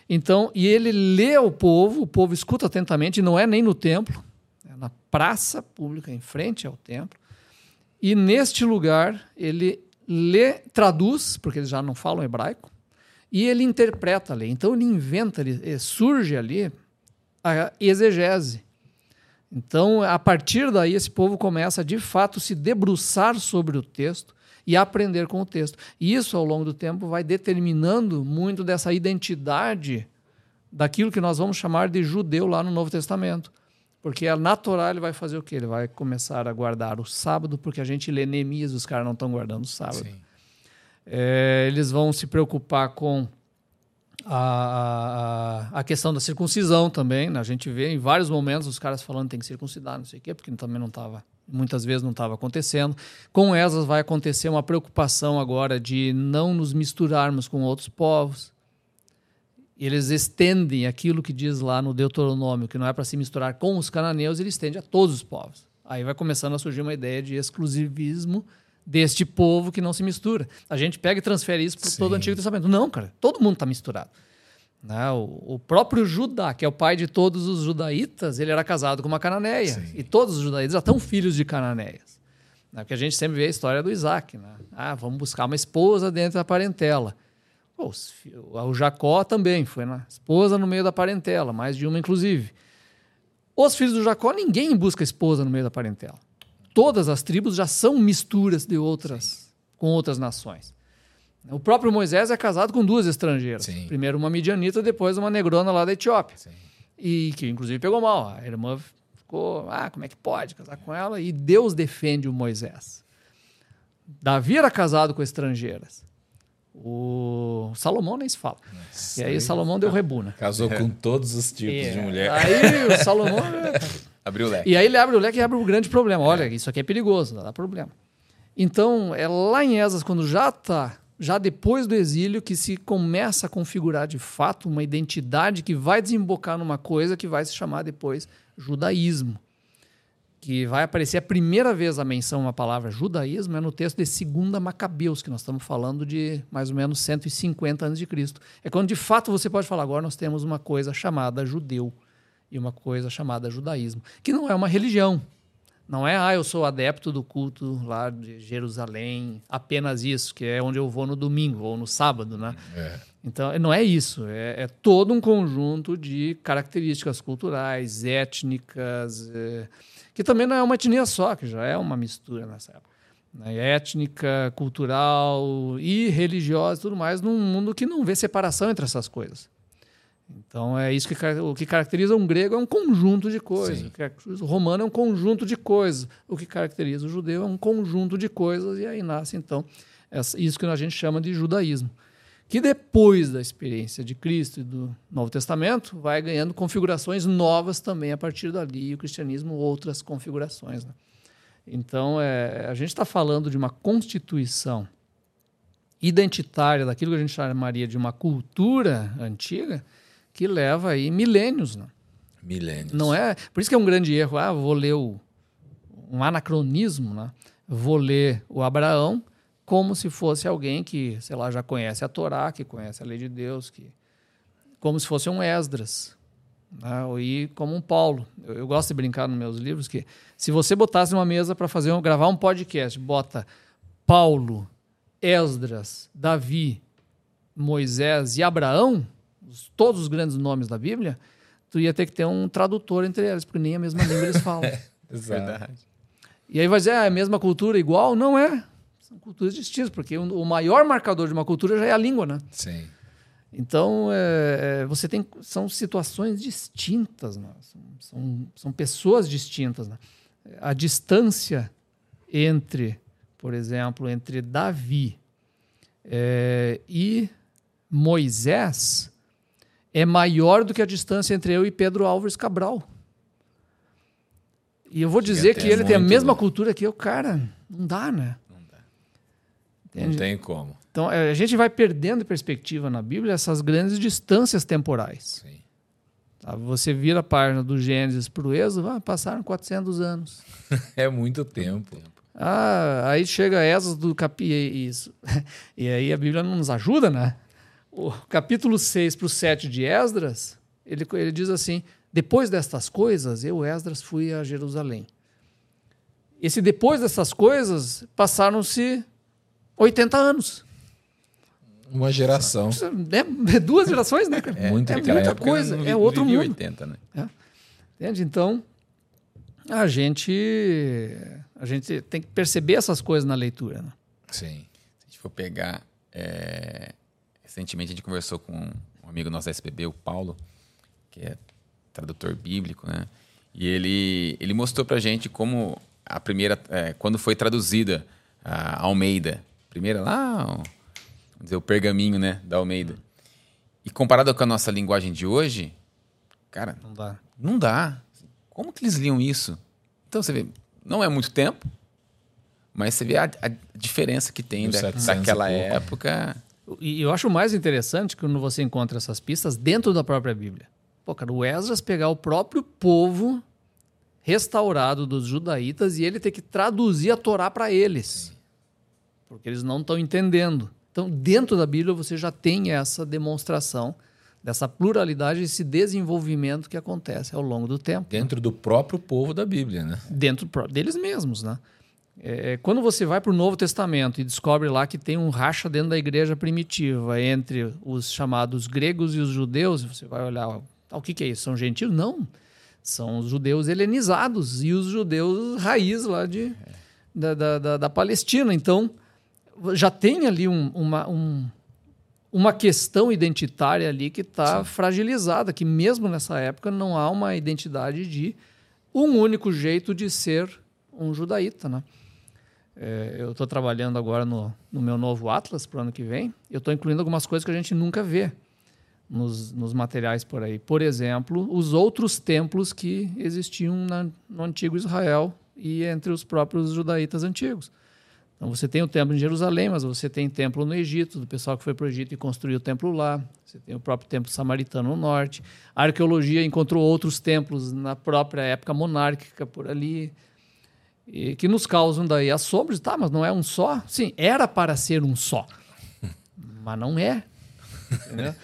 Então, e ele lê ao povo, o povo escuta atentamente, não é nem no templo, é na praça pública, em frente ao templo. E neste lugar, ele lê, traduz, porque eles já não falam hebraico, e ele interpreta a lei. Então, ele inventa, ele, surge ali a exegese. Então, a partir daí, esse povo começa de fato se debruçar sobre o texto e aprender com o texto. E isso, ao longo do tempo, vai determinando muito dessa identidade daquilo que nós vamos chamar de judeu lá no Novo Testamento. Porque a natural ele vai fazer o quê? Ele vai começar a guardar o sábado, porque a gente lê Neemias, os caras não estão guardando o sábado. É, eles vão se preocupar com a, a, a questão da circuncisão também. Né? A gente vê em vários momentos os caras falando que tem que circuncidar, não sei o quê, porque também não estava, muitas vezes não estava acontecendo. Com Esdras vai acontecer uma preocupação agora de não nos misturarmos com outros povos. Eles estendem aquilo que diz lá no Deuteronômio, que não é para se misturar com os cananeus, ele estende a todos os povos. Aí vai começando a surgir uma ideia de exclusivismo deste povo que não se mistura. A gente pega e transfere isso para todo o Antigo Testamento. Não, cara, todo mundo está misturado. Né? O, o, próprio Judá, que é o pai de todos os judaítas, ele era casado com uma cananeia. Sim. E todos os judaítas já estão filhos de cananeias. Né? Porque a gente sempre vê a história do Isaac. Né? Ah, vamos buscar uma esposa dentro da parentela. Pô, o Jacó também foi né? esposa no meio da parentela, mais de uma inclusive. Os filhos do Jacó, ninguém busca esposa no meio da parentela. Todas as tribos já são misturas de outras, Sim. com outras nações. O próprio Moisés é casado com duas estrangeiras. Sim. Primeiro uma midianita, depois uma negrona lá da Etiópia. Sim. E que inclusive pegou mal. A irmã ficou, ah, como é que pode casar com ela? E Deus defende o Moisés. Davi era casado com estrangeiras. O Salomão nem se fala. Nossa, e aí, aí Salomão deu rebuna. Casou é. com todos os tipos é. de mulher. Aí o Salomão. abriu o leque. E aí ele abre o leque e abre um grande problema. Olha, isso aqui é perigoso, dá problema. Então, é lá em Esas, quando já está já depois do exílio, que se começa a configurar de fato uma identidade que vai desembocar numa coisa que vai se chamar depois judaísmo. Que vai aparecer a primeira vez a menção a palavra judaísmo é no texto de 2 Macabeus, que nós estamos falando de mais ou menos 150 anos de Cristo. É quando de fato você pode falar, agora nós temos uma coisa chamada judeu e uma coisa chamada judaísmo, que não é uma religião, não é, ah, eu sou adepto do culto lá de Jerusalém, apenas isso, que é onde eu vou no domingo ou no sábado, né? É. Então, não é isso. É, é, todo um conjunto de características culturais, étnicas, é, que também não é uma etnia só, que já é uma mistura nessa época. Né? Étnica, cultural e religiosa e tudo mais, num mundo que não vê separação entre essas coisas. Então é isso que o que caracteriza um grego é um conjunto de coisas. O romano é um conjunto de coisas. O que caracteriza o judeu é um conjunto de coisas e aí nasce então isso que a gente chama de judaísmo, que depois da experiência de Cristo e do Novo Testamento vai ganhando configurações novas também a partir dali e o cristianismo outras configurações. Né? Então é, a gente está falando de uma constituição identitária daquilo que a gente chamaria de uma cultura antiga que leva aí milênios. Né? Milênios. Não é? Por isso que é um grande erro. Ah, vou ler o, um anacronismo, né? Vou ler o Abraão como se fosse alguém que, sei lá, já conhece a Torá, que conhece a lei de Deus, que como se fosse um Esdras. Né? E como um Paulo. Eu, eu, gosto de brincar nos meus livros que se você botasse uma mesa para fazer um, gravar um podcast, bota Paulo, Esdras, Davi, Moisés e Abraão, todos os grandes nomes da Bíblia, tu ia ter que ter um tradutor entre eles, porque nem a mesma língua eles falam. Exato. E aí vai dizer, ah, é a mesma cultura igual? Não é. São culturas distintas, porque o maior marcador de uma cultura já é a língua, né? Sim. Então, é, é, você tem são situações distintas, né? são, são, são, pessoas distintas. Né? A distância entre, por exemplo, entre Davi é, e Moisés é maior do que a distância entre eu e Pedro Álvares Cabral. E eu vou dizer que ele tem a mesma cultura que eu, cara, não dá, né? Não dá. Entende? Não tem como. Então, é, a gente vai perdendo perspectiva na Bíblia essas grandes distâncias temporais. Sim. Tá? Você vira a página do Gênesis para o Êxodo, ah, passaram 400 anos. é muito tempo. Ah, aí chega Esas do capi isso. E aí a Bíblia não nos ajuda, né? O capítulo 6 para o 7 de Esdras, ele, ele diz assim: Depois destas coisas, eu, Esdras, fui a Jerusalém. Esse depois dessas coisas, passaram-se 80 anos. Uma geração. É, é duas gerações, né, cara? É, muito, é muita coisa, é outro mundo. 80, né? É. Entende? Então, a gente, a gente tem que perceber essas coisas na leitura. Né? Sim. Se a gente for pegar é, Recentemente a gente conversou com um amigo nosso da SPB, o Paulo, que é tradutor bíblico, né? E ele, ele mostrou pra gente como a primeira, é, quando foi traduzida a Almeida, primeira lá, vamos dizer, o pergaminho, né, da Almeida. E comparado com a nossa linguagem de hoje, cara, não dá. Não dá. Como que eles liam isso? Então você vê, não é muito tempo, mas você vê a, a diferença que tem da, daquela época. E eu acho mais interessante quando você encontra essas pistas dentro da própria Bíblia. Pô, cara, o Esdras pegar o próprio povo restaurado dos judaítas e ele ter que traduzir a Torá para eles. porque eles não estão entendendo. Então, dentro da Bíblia, você já tem essa demonstração dessa pluralidade, esse desenvolvimento que acontece ao longo do tempo. Dentro do próprio povo da Bíblia, né? Dentro deles mesmos, né? É, quando você vai para o Novo Testamento e descobre lá que tem um racha dentro da igreja primitiva entre os chamados gregos e os judeus, você vai olhar, ah, o que, que é isso? São gentios? Não. São os judeus helenizados e os judeus raiz lá de, da, da, da, da Palestina. Então, já tem ali um, uma, um, uma questão identitária ali que está fragilizada, que mesmo nessa época não há uma identidade de um único jeito de ser um judaíta, né? É, eu estou trabalhando agora no, no, meu novo Atlas para o ano que vem. Eu estou incluindo algumas coisas que a gente nunca vê nos, nos, materiais por aí. Por exemplo, os outros templos que existiam na, no antigo Israel e entre os próprios judaítas antigos. Então você tem o templo em Jerusalém, mas você tem templo no Egito, do pessoal que foi para o Egito e construiu o templo lá. Você tem o próprio templo samaritano no norte. A arqueologia encontrou outros templos na própria época monárquica por ali, e que nos causam daí assombros. Tá, mas não é um só? Sim, era para ser um só, mas não é.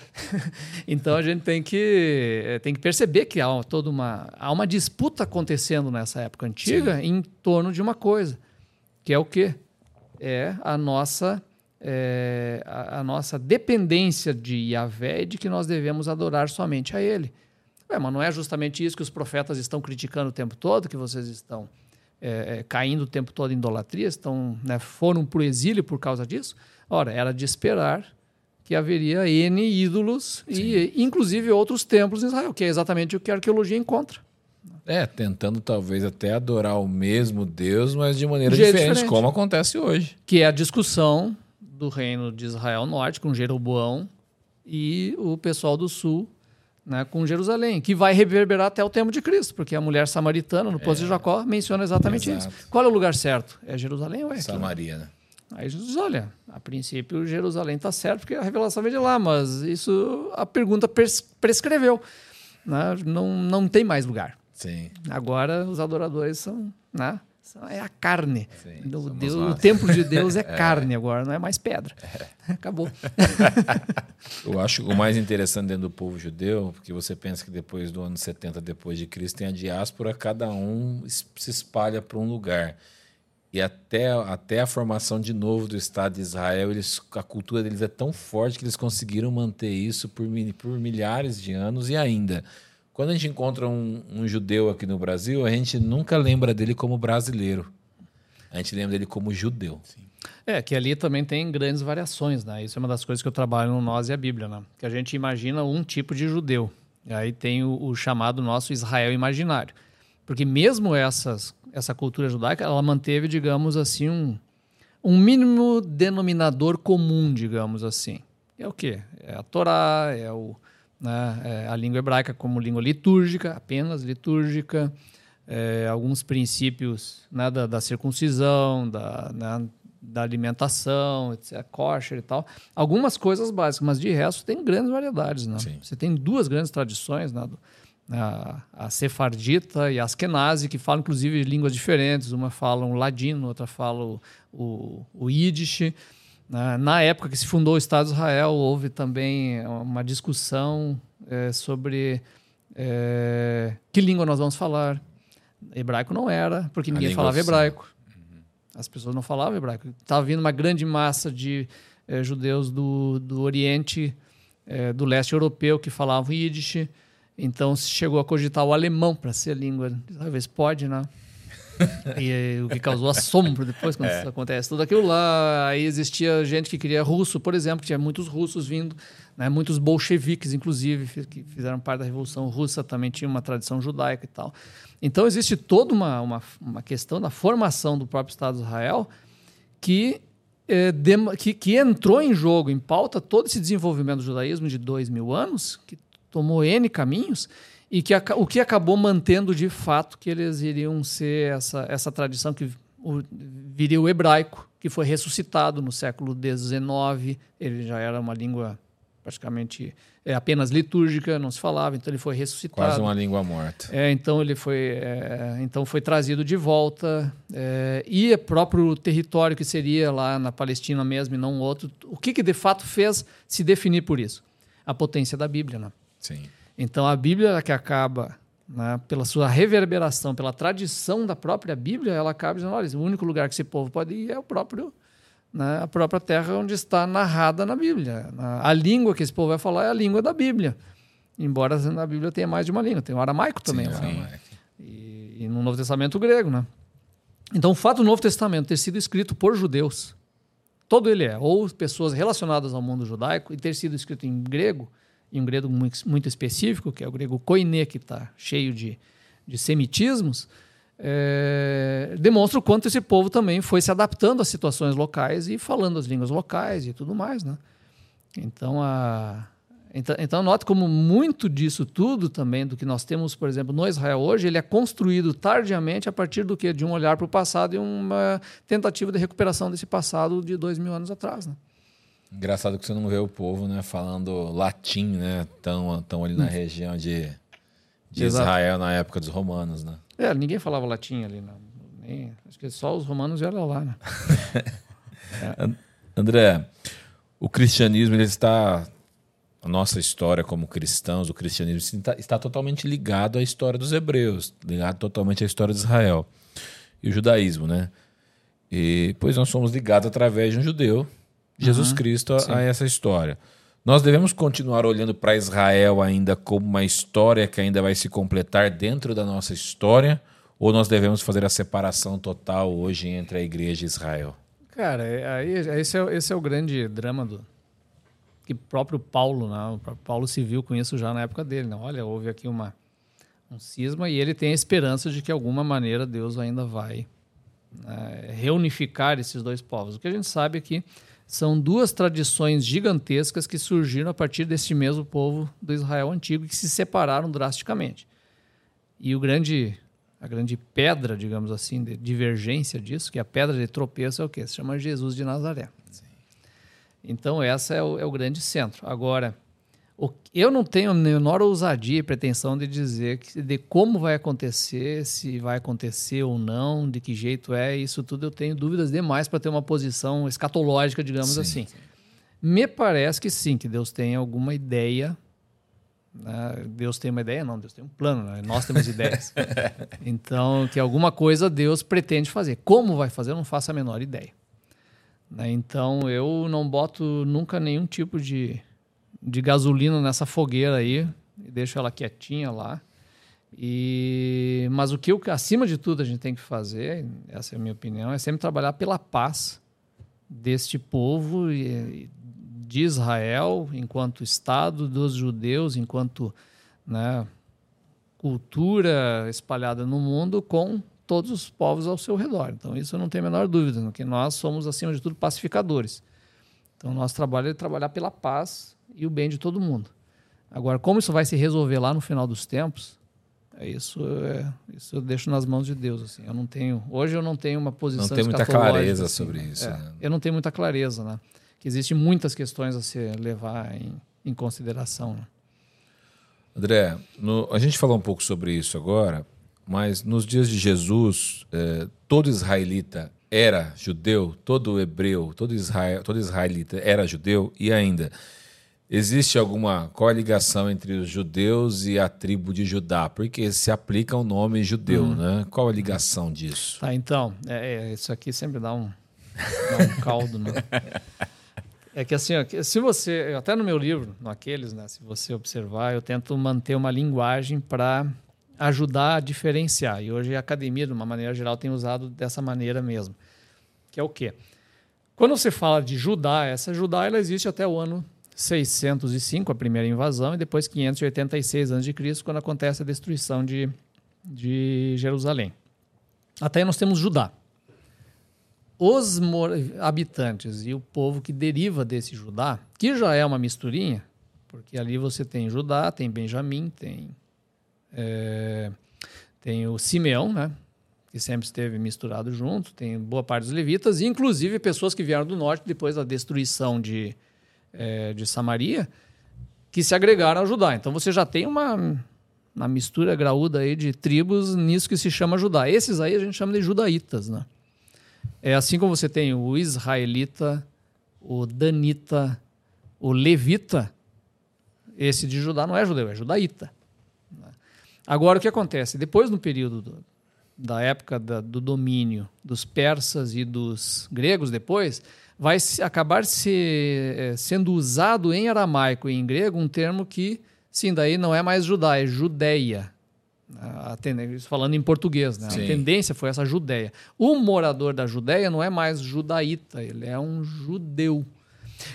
então a gente tem que, eh, tem que perceber que há toda uma, há uma disputa acontecendo nessa época antiga Sim. em torno de uma coisa, que é o quê? é a nossa, é, a, a, nossa dependência de Yahvé de que nós devemos adorar somente a Ele. Ué, mas não é justamente isso que os profetas estão criticando o tempo todo, que vocês estão é, é caindo o tempo todo em idolatria, estão, né, foram para o exílio por causa disso? Ora, era de esperar que haveria N ídolos Sim. e inclusive outros templos em Israel, que é exatamente o que a arqueologia encontra. É, tentando talvez até adorar o mesmo Deus, mas de maneira diferente, diferente, como acontece hoje. Que é a discussão do reino de Israel Norte com Jeroboão e o pessoal do Sul né, com Jerusalém, que vai reverberar até o tempo de Cristo, porque a mulher samaritana no Poço é, de Jacó menciona exatamente exato. isso. Qual é o lugar certo? É Jerusalém ou é Samaria, né? Aí Jesus diz, olha, a princípio Jerusalém está certo porque a revelação vem de lá, mas isso a pergunta prescreveu. Né? Não, não tem mais lugar. Sim. Agora os adoradores são, né? É a carne. Sim, o, Deus, o templo de Deus é, é, carne agora, não é mais pedra. É. Acabou. Eu acho o mais interessante dentro do povo judeu, porque você pensa que depois do ano 70 depois de Cristo tem a diáspora, cada um se espalha para um lugar. E até, até a formação de novo do Estado de Israel, eles, a cultura deles é tão forte que eles conseguiram manter isso por, por milhares de anos e ainda. Quando a gente encontra um, um, judeu aqui no Brasil, a gente nunca lembra dele como brasileiro. A gente lembra dele como judeu. Sim. É, que ali também tem grandes variações, né? Isso é uma das coisas que eu trabalho no Nós e a Bíblia, né? Que a gente imagina um tipo de judeu. E aí tem o, o chamado nosso Israel imaginário. Porque mesmo essas, essa cultura judaica, ela manteve, digamos assim, um, um mínimo denominador comum, digamos assim. É o quê? É a Torá, é o, né? É, a língua hebraica como língua litúrgica, apenas litúrgica, é, alguns princípios né, da, da, circuncisão, da, né, da alimentação, etc., kosher e tal. Algumas coisas básicas, mas de resto tem grandes variedades. Né? Você tem duas grandes tradições, né, do, a, a sefardita e a askenazi, que falam inclusive línguas diferentes. Uma fala o ladino, outra fala o, o, o yiddish. Né? Na época que se fundou o Estado de Israel, houve também uma discussão é, sobre é, que língua nós vamos falar. Hebraico não era, porque ninguém falava hebraico. Uhum. As pessoas não falavam hebraico. Estava vindo uma grande massa de é, judeus do, do Oriente, é, do leste europeu, que falavam Yiddish. Então se chegou a cogitar o alemão para ser língua. Talvez pode, né? e o que causou assombro depois, quando é. acontece tudo aquilo lá. Aí existia gente que queria russo, por exemplo, tinha muitos russos vindo, né, muitos bolcheviques, inclusive, que fizeram parte da Revolução Russa, também tinha uma tradição judaica e tal. Então existe toda uma, uma, uma questão da formação do próprio Estado de Israel que, é, que, que entrou em jogo, em pauta, todo esse desenvolvimento do judaísmo de dois mil anos, que tomou N caminhos e que o que acabou mantendo de fato que eles iriam ser essa, essa tradição que o, viria o hebraico, que foi ressuscitado no século XIX, ele já era uma língua praticamente é, apenas litúrgica, não se falava, então ele foi ressuscitado. Quase uma língua morta. É, então ele foi, é, então foi trazido de volta é, e o próprio território que seria lá na Palestina mesmo e não outro. O que, que de fato fez se definir por isso? A potência da Bíblia, né? Sim. Então a Bíblia que acaba né, pela sua reverberação, pela tradição da própria Bíblia, ela acaba dizendo, olha, o único lugar que esse povo pode ir é o próprio né, a própria terra onde está narrada na Bíblia. A língua que esse povo vai falar é a língua da Bíblia. Embora na Bíblia tenha mais de uma língua, tem o aramaico também. Sim, né? aramaico. E, e, no Novo Testamento o grego, né? Então o fato do Novo Testamento ter sido escrito por judeus, todo ele é, ou pessoas relacionadas ao mundo judaico, e ter sido escrito em grego, em um grego muito, muito específico, que é o grego koiné, que está cheio de, de semitismos, é, demonstra o quanto esse povo também foi se adaptando às situações locais e falando as línguas locais e tudo mais, né? Então, a, então, então note como muito disso tudo também do que nós temos, por exemplo, no Israel hoje, ele é construído tardiamente a partir do que de um olhar para o passado e uma tentativa de recuperação desse passado de dois mil anos atrás, né? Engraçado que você não vê o povo, né, falando latim, né, tão, tão ali na hum. região de, de Israel na época dos romanos, né? É, ninguém falava latim ali, não. Nem, acho que só os romanos eram lá, né? é. André, o cristianismo ele está a nossa história como cristãos, o cristianismo está, está, totalmente ligado à história dos hebreus, ligado totalmente à história de Israel e o judaísmo, né? E pois nós somos ligados através de um judeu, Jesus uhum, Cristo, a, a essa história. Nós devemos continuar olhando para Israel ainda como uma história que ainda vai se completar dentro da nossa história? Ou nós devemos fazer a separação total hoje entre a igreja e Israel? Cara, é, aí, esse, é, esse é o grande drama do que próprio Paulo, né? o próprio Paulo se viu com isso já na época dele. Né? Olha, houve aqui uma, um cisma e ele tem a esperança de que, de alguma maneira, Deus ainda vai né, reunificar esses dois povos. O que a gente sabe é que são duas tradições gigantescas que surgiram a partir deste mesmo povo do Israel antigo e que se separaram drasticamente. E o grande, a grande pedra, digamos assim, de divergência disso, que é a pedra de tropeço, é o quê? Se chama Jesus de Nazaré. Sim. Então, essa é o, é o grande centro. Agora, eu não tenho a menor ousadia e pretensão de dizer que, de como vai acontecer, se vai acontecer ou não, de que jeito é, isso tudo eu tenho dúvidas demais para ter uma posição escatológica, digamos sim, assim. Sim. Me parece que sim, que Deus tem alguma ideia. Né? Deus tem uma ideia? Não, Deus tem um plano, né? nós temos ideias. Então, que alguma coisa Deus pretende fazer. Como vai fazer, eu não faço a menor ideia. Né? Então, eu não boto nunca nenhum tipo de de gasolina nessa fogueira aí e deixo ela quietinha lá. E mas o que eu, acima de tudo a gente tem que fazer, essa é a minha opinião, é sempre trabalhar pela paz deste povo de Israel enquanto estado dos judeus, enquanto né, cultura espalhada no mundo com todos os povos ao seu redor. Então isso eu não tenho a menor dúvida, que nós somos acima de tudo pacificadores. Então nosso trabalho é trabalhar pela paz e o bem de todo mundo. Agora, como isso vai se resolver lá no final dos tempos, é isso, é, isso eu deixo nas mãos de Deus. Assim. Eu não tenho, hoje eu não tenho uma posição. Não tem muita clareza assim, sobre isso. É, né? Eu não tenho muita clareza, né? Que existem muitas questões a se levar em, em consideração. Né? André, no, a gente falou um pouco sobre isso agora, mas nos dias de Jesus, eh, todo israelita era judeu, todo hebreu, todo, Israel, todo israelita era judeu e ainda Existe alguma. Qual a ligação entre os judeus e a tribo de Judá? Porque se aplica o nome judeu, uhum. né? Qual a ligação disso? Tá, então, é, é, isso aqui sempre dá um, dá um caldo, né? É que assim, se você. Até no meu livro, naqueles, né? Se você observar, eu tento manter uma linguagem para ajudar a diferenciar. E hoje a academia, de uma maneira geral, tem usado dessa maneira mesmo. Que é o quê? Quando você fala de Judá, essa Judá ela existe até o ano 605, a primeira invasão, e depois 586 a.C., quando acontece a destruição de, de Jerusalém. Até aí nós temos Judá. Os habitantes e o povo que deriva desse Judá, que já é uma misturinha, porque ali você tem Judá, tem Benjamim, tem, é, tem o Simeão, né? que sempre esteve misturado junto, tem boa parte dos levitas, e inclusive pessoas que vieram do norte depois da destruição de, é, de Samaria, que se agregaram a Judá. Então você já tem uma, uma mistura graúda aí de tribos nisso que se chama Judá. Esses aí a gente chama de judaítas, né? É assim como você tem o israelita, o danita, o levita. Esse de Judá não é judeu, é judaíta. Agora o que acontece? Depois no período do, da época da, do domínio dos persas e dos gregos depois, vai acabar se, é, sendo usado em aramaico e em grego um termo que, sim, daí não é mais Judá, é Judeia. Falando em português, né? a tendência foi essa Judeia. O morador da Judeia não é mais judaíta, ele é um judeu.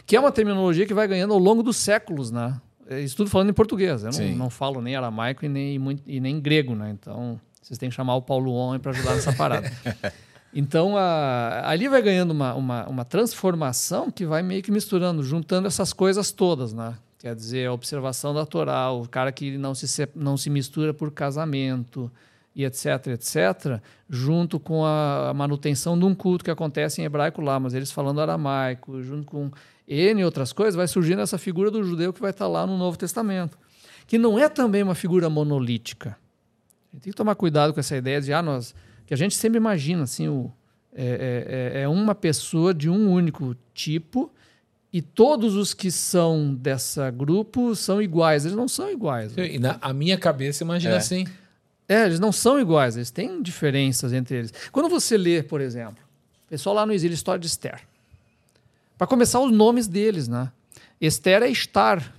Que é uma terminologia que vai ganhando ao longo dos séculos, né? É, isso tudo falando em português. Eu não, não, falo nem aramaico e nem, e nem grego, né? Então, vocês têm que chamar o Paulo Homem para ajudar nessa parada. Então, a, ali vai ganhando uma, uma, uma, transformação que vai meio que misturando, juntando essas coisas todas, né? Quer dizer, a observação da Torá, o cara que não se, não se mistura por casamento e etc, etc, junto com a manutenção de um culto que acontece em hebraico lá, mas eles falando aramaico, junto com N outras coisas, vai surgindo essa figura do judeu que vai estar lá no Novo Testamento, que não é também uma figura monolítica. A gente tem que tomar cuidado com essa ideia de, ah, nós que a gente sempre imagina assim, o, é, é, é, é uma pessoa de um único tipo e todos os que são dessa grupo são iguais. Eles não são iguais. E na a minha cabeça imagina é. assim. É, eles não são iguais, eles têm diferenças entre eles. Quando você lê, por exemplo, o pessoal lá no exílio, história de Esther. Para começar, os nomes deles, né? Esther é estar.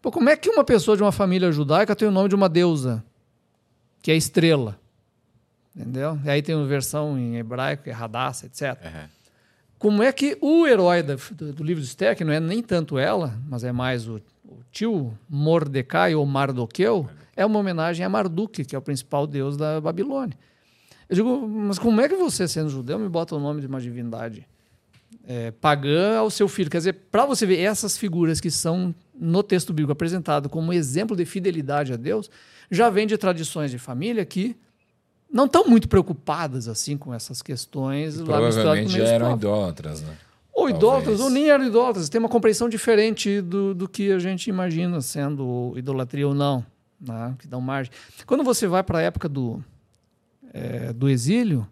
Pô, como é que uma pessoa de uma família judaica tem o nome de uma deusa, que é estrela? Entendeu? E aí tem uma versão em hebraico, que é Hadassah, etc. Uhum. Como é que o herói do, do, livro de que não é nem tanto ela, mas é mais o, o tio Mordecai ou Mardoqueu, é uma homenagem a Marduk, que é o principal deus da Babilônia. Eu digo, mas como é que você, sendo judeu, me bota o nome de uma divindade é, pagã ao seu filho? Quer dizer, para você ver essas figuras que são no texto bíblico apresentado como exemplo de fidelidade a Deus, já vem de tradições de família que não estão muito preocupadas assim com essas questões. E provavelmente já eram idólatras, né? Ou Talvez. idólatras, ou nem eram idólatras. Tem uma compreensão diferente do, do que a gente imagina sendo idolatria ou não, né? que dão margem. Quando você vai para a época do, é, do exílio,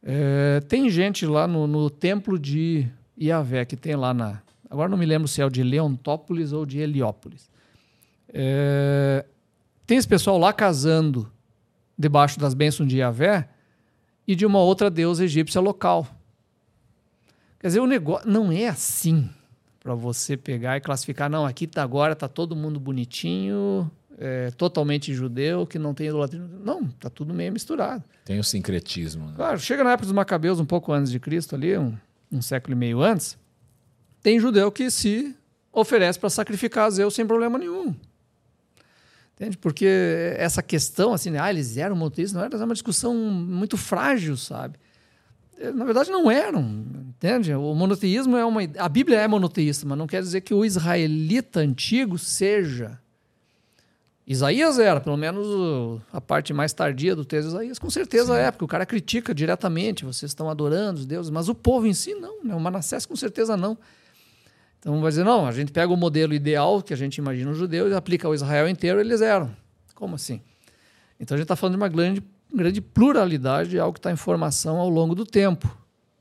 é, tem gente lá no, no templo de Iavé, que tem lá na. Agora não me lembro se é o de Leontópolis ou de Heliópolis. É, tem esse pessoal lá casando debaixo das bênçãos de Yahvé e de uma outra deusa egípcia local. Quer dizer, o negócio não é assim para você pegar e classificar, não, aqui tá agora tá todo mundo bonitinho, é, totalmente judeu, que não tem idolatria. Não, tá tudo meio misturado. Tem o sincretismo. Né? Claro, chega na época dos Macabeus, um pouco antes de Cristo, ali, um, um século e meio antes, tem judeu que se oferece para sacrificar a Zeus sem problema nenhum. Entende? Porque essa questão, assim, né? ah, eles eram monoteístas, não era, uma discussão muito frágil, sabe? Na verdade, não eram, entende? O monoteísmo é uma. A Bíblia é monoteísta, mas não quer dizer que o israelita antigo seja. Isaías era, pelo menos a parte mais tardia do texto de Isaías, com certeza Sim. é, porque o cara critica diretamente, vocês estão adorando os deuses, mas o povo em si não, né? o Manassés com certeza não. Então vai dizer, não, a gente pega o modelo ideal que a gente imagina os judeus e aplica ao Israel inteiro, eles eram. Como assim? Então a gente está falando de uma grande, grande pluralidade de algo que está em formação ao longo do tempo,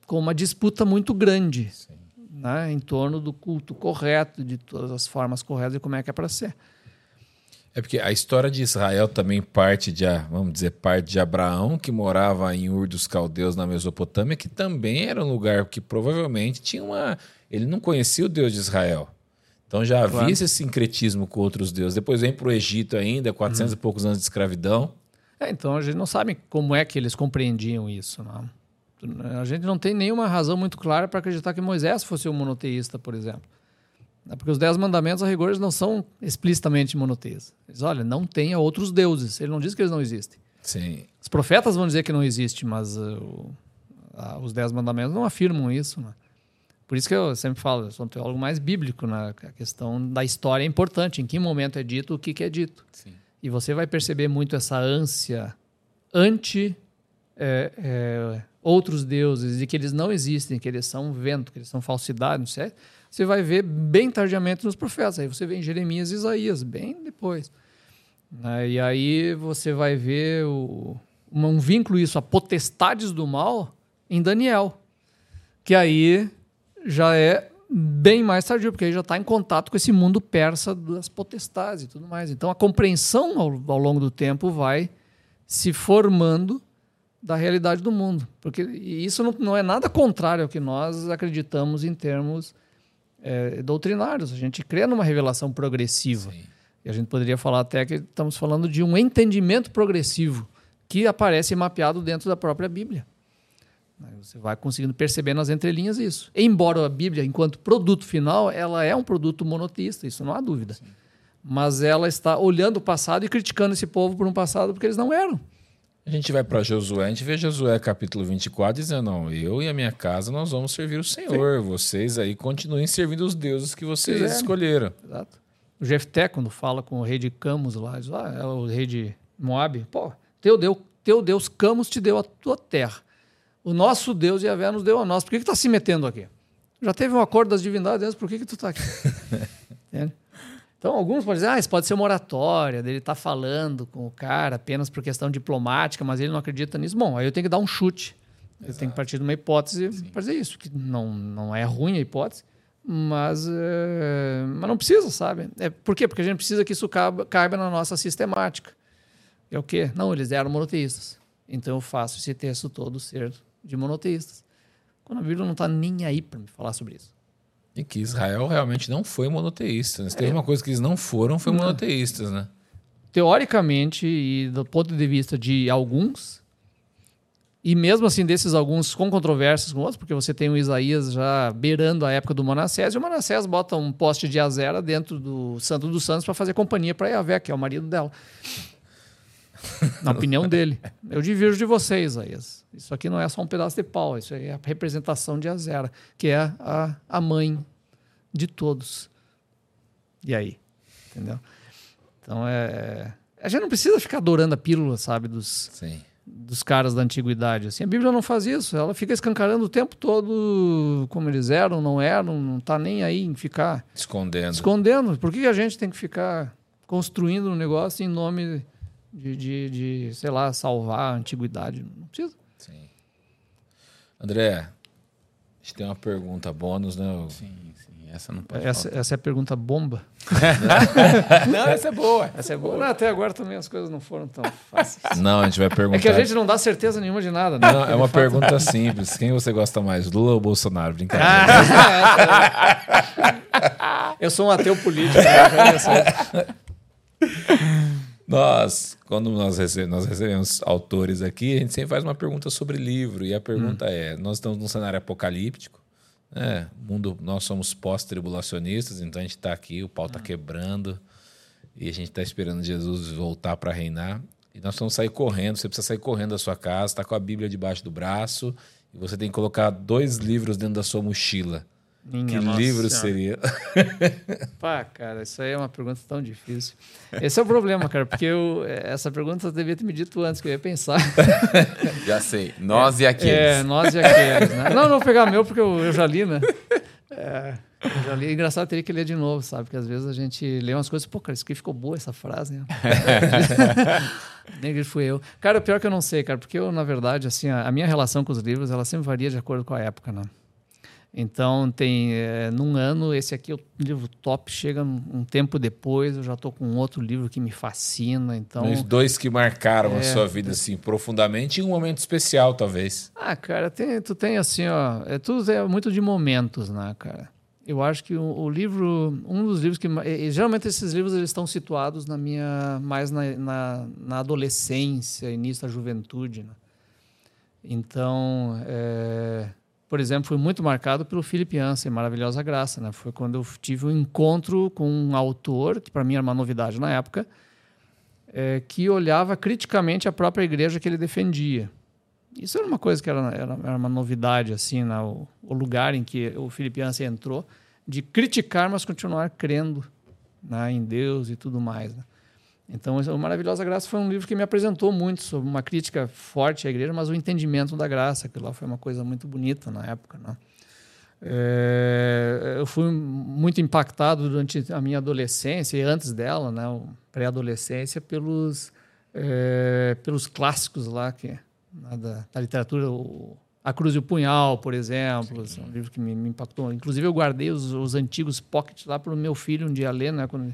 com uma disputa muito grande né, em torno do culto correto, de todas as formas corretas e como é que é para ser. É porque a história de Israel também parte de, vamos dizer, parte de Abraão, que morava em Ur dos Caldeus, na Mesopotâmia, que também era um lugar que provavelmente tinha uma ele não conhecia o Deus de Israel. Então já havia claro. esse sincretismo com outros deuses. Depois vem para o Egito ainda, 400 hum. e poucos anos de escravidão. É, então a gente não sabe como é que eles compreendiam isso. Não? A gente não tem nenhuma razão muito clara para acreditar que Moisés fosse um monoteísta, por exemplo. É porque os dez mandamentos, a rigor, não são explicitamente monoteístas. Eles, olha, não tenha outros deuses. Ele não diz que eles não existem. Sim. Os profetas vão dizer que não existe, mas uh, uh, os dez mandamentos não afirmam isso. Né? Por isso que eu sempre falo, eu sou um teólogo mais bíblico, né? a questão da história é importante, em que momento é dito, o que, que é dito. Sim. E você vai perceber muito essa ânsia anti é, é, outros deuses, de que eles não existem, que eles são vento, que eles são falsidade, não sei. Você vai ver bem tardiamente nos profetas. Aí você vê em Jeremias e Isaías, bem depois. Né? E aí você vai ver o, um vínculo isso a potestades do mal em Daniel, que aí já é bem mais tardio, porque aí já está em contato com esse mundo persa das potestades e tudo mais. Então a compreensão ao, ao longo do tempo vai se formando da realidade do mundo. Porque isso não, não é nada contrário ao que nós acreditamos em termos é, doutrinários. A gente crê numa revelação progressiva. Sim. E a gente poderia falar até que estamos falando de um entendimento progressivo que aparece mapeado dentro da própria Bíblia. Você vai conseguindo perceber nas entrelinhas isso. Embora a Bíblia, enquanto produto final, ela é um produto monoteísta, isso não há dúvida. Sim. Mas ela está olhando o passado e criticando esse povo por um passado porque eles não eram. A gente vai para Josué, a gente vê Josué capítulo 24 dizendo: Não, eu e a minha casa nós vamos servir o Senhor. Sim. Vocês aí continuem servindo os deuses que vocês Fizeram. escolheram. Exato. O Jefté, quando fala com o rei de Camus lá, diz: Ah, é o rei de Moab. Pô, teu Deus, teu Deus Camus te deu a tua terra. O nosso Deus Yahvé nos deu a nós. Por que, que tá se metendo aqui? Já teve um acordo das divindades, por que, que tu está aqui? Entende? Então, alguns podem dizer, ah, isso pode ser uma oratória, dele estar tá falando com o cara apenas por questão diplomática, mas ele não acredita nisso. Bom, aí eu tenho que dar um chute. Exato. Eu tenho que partir de uma hipótese para dizer isso, que não, não é ruim a hipótese, mas, é, mas não precisa, sabe? É, por quê? Porque a gente precisa que isso caiba, caiba na nossa sistemática. É o quê? Não, eles eram monoteístas. Então eu faço esse texto todo ser de monoteístas. Quando a Bíblia não está nem aí para me falar sobre isso. E que Israel realmente não foi monoteísta. Né? Se teve é. uma coisa que eles não foram, foi monoteístas, né? Teoricamente, e do ponto de vista de alguns, e mesmo assim desses alguns com controvérsias com outros, porque você tem o Isaías já beirando a época do Manassés, e o Manassés bota um poste de azera dentro do Santo dos Santos para fazer companhia para Yahvé, que é o marido dela. Na opinião dele. Eu divirjo de vocês, Isaías. Isso aqui não é só um pedaço de pau, isso é a representação de Azera, que é a, a mãe de todos. E aí? Entendeu? Então é, é. A gente não precisa ficar adorando a pílula, sabe, dos, Sim. dos caras da antiguidade. Assim, a Bíblia não faz isso. Ela fica escancarando o tempo todo como eles eram, não eram, não está nem aí em ficar escondendo. Escondendo. Por que a gente tem que ficar construindo um negócio em nome de, de, de sei lá, salvar a antiguidade? Não precisa. André, a gente tem uma pergunta bônus, né? Sim, sim. Essa não pode essa, essa é a pergunta bomba? não, essa é boa. Essa é boa. Não, até agora também as coisas não foram tão fáceis. Não, a gente vai perguntar. É que a gente não dá certeza nenhuma de nada. Né? Não, é uma pergunta simples. Quem você gosta mais, Lula ou Bolsonaro? Brincadeira. Eu sou um ateu político. Né? Nós, quando nós recebemos, nós recebemos autores aqui, a gente sempre faz uma pergunta sobre livro. E a pergunta hum. é: nós estamos num cenário apocalíptico, né? mundo, nós somos pós-tribulacionistas, então a gente está aqui, o pau está hum. quebrando e a gente está esperando Jesus voltar para reinar. E nós vamos sair correndo. Você precisa sair correndo da sua casa, está com a Bíblia debaixo do braço e você tem que colocar dois livros dentro da sua mochila. Minha que livro seria? Pá, cara, isso aí é uma pergunta tão difícil. Esse é o problema, cara, porque eu, essa pergunta eu devia ter me dito antes, que eu ia pensar. Já sei. Nós é, e aqueles. É, nós e aqueles. Né? Não, não vou pegar meu, porque eu, eu já li, né? É, eu já li. É engraçado, teria que ler de novo, sabe? Porque às vezes a gente lê umas coisas, pô, cara, isso aqui ficou boa essa frase, né? Nem fui eu. Cara, o pior que eu não sei, cara, porque eu, na verdade, assim, a, a minha relação com os livros, ela sempre varia de acordo com a época, né? Então, tem é, num ano, esse aqui, o livro top, chega um tempo depois, eu já estou com outro livro que me fascina. Então, Os dois que marcaram é, a sua vida assim profundamente em um momento especial, talvez. Ah, cara, tem, tu tem assim, ó, é, tudo é muito de momentos, né, cara? Eu acho que o, o livro, um dos livros que. E, geralmente esses livros eles estão situados na minha. mais na, na, na adolescência, início da juventude, né? Então. É, por exemplo, foi muito marcado pelo Philip Yancey, Maravilhosa Graça. Né? Foi quando eu tive um encontro com um autor, que para mim era uma novidade na época, é, que olhava criticamente a própria igreja que ele defendia. Isso era uma coisa que era, era, era uma novidade, assim, né? o, o, lugar em que o Philip Yancey entrou, de criticar, mas continuar crendo né? em Deus e tudo mais. Né? Então, o Maravilhosa Graça foi um livro que me apresentou muito sobre uma crítica forte à igreja, mas o entendimento da graça, que lá foi uma coisa muito bonita na época. Né? É, eu fui muito impactado durante a minha adolescência e antes dela, né, pré-adolescência, pelos, é, pelos clássicos lá que, né, da, da, literatura. O, a Cruz e o Punhal, por exemplo, é um livro que me, me, impactou. Inclusive, eu guardei os, os antigos pockets lá para o meu filho um dia ler, né, quando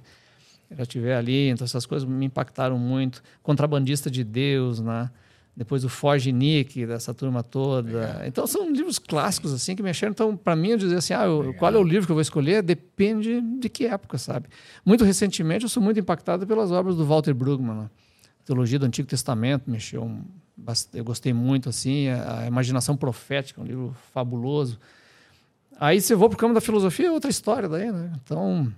já estiver ali. Então, essas coisas me impactaram muito. Contrabandista de Deus, né? depois o Forge Nick, dessa turma toda. Legal. Então são livros clássicos assim que mexeram. Então, para mim, eu dizer assim, ah, eu, qual é o livro que eu vou escolher? Depende de que época, sabe? Muito recentemente, eu sou muito impactado pelas obras do Walter Brueggemann. Né? A teologia do Antigo Testamento mexeu, eu gostei muito assim. A, Imaginação Profética, um livro fabuloso. Aí, se eu vou para o campo da filosofia, é outra história daí, né? Então,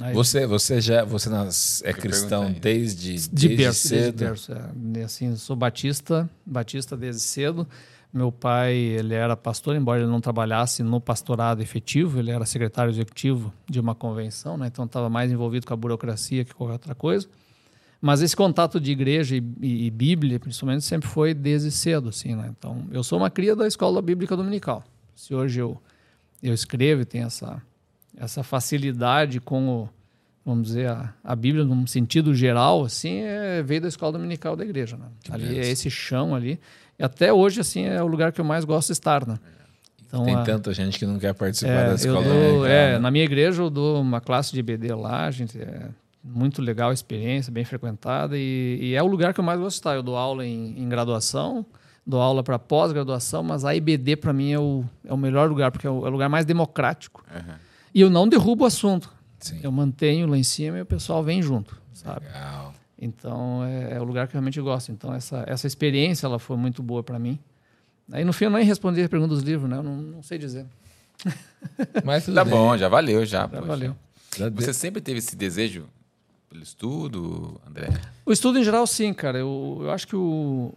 Aí, você, você já você nas, é cristão desde, de desde berço, cedo? Desde berço, é. Assim, sou batista, batista desde cedo. Meu pai ele era pastor, embora ele não trabalhasse no pastorado efetivo, ele era secretário executivo de uma convenção, né? então estava mais envolvido com a burocracia que qualquer outra coisa. Mas esse contato de igreja e, e, e, Bíblia, principalmente, sempre foi desde cedo, assim, né? Então, eu sou uma cria da escola bíblica dominical. Se hoje eu eu escrevo e tenho essa essa facilidade com o, vamos dizer, a, a Bíblia num sentido geral, assim, é, veio da escola dominical da igreja, né? ali é esse chão ali. E até hoje, assim, é o lugar que eu mais gosto de estar, né? Então, Tem a, tanta gente que não quer participar é, da escola dou, dominical. É, né? na minha igreja eu dou uma classe de IBD lá, gente, é muito legal a experiência, bem frequentada, e, e, é o lugar que eu mais gosto de estar. Eu dou aula em, em graduação, dou aula para pós-graduação, mas a IBD para mim é o, é o melhor lugar, porque é o, é o lugar mais democrático. Uhum e eu não derrubo o assunto. Sim. Eu mantenho lá em cima e o pessoal vem junto, sabe? Legal. Então é, é, o lugar que eu realmente gosto. Então essa, essa experiência ela foi muito boa para mim. Aí no fim eu nem respondi a pergunta dos livros, né? Eu não, não sei dizer. Mas tá bem. bom, já valeu já. Já valeu. Você sempre teve esse desejo pelo estudo, André? O estudo em geral, sim, cara. Eu, eu acho que o,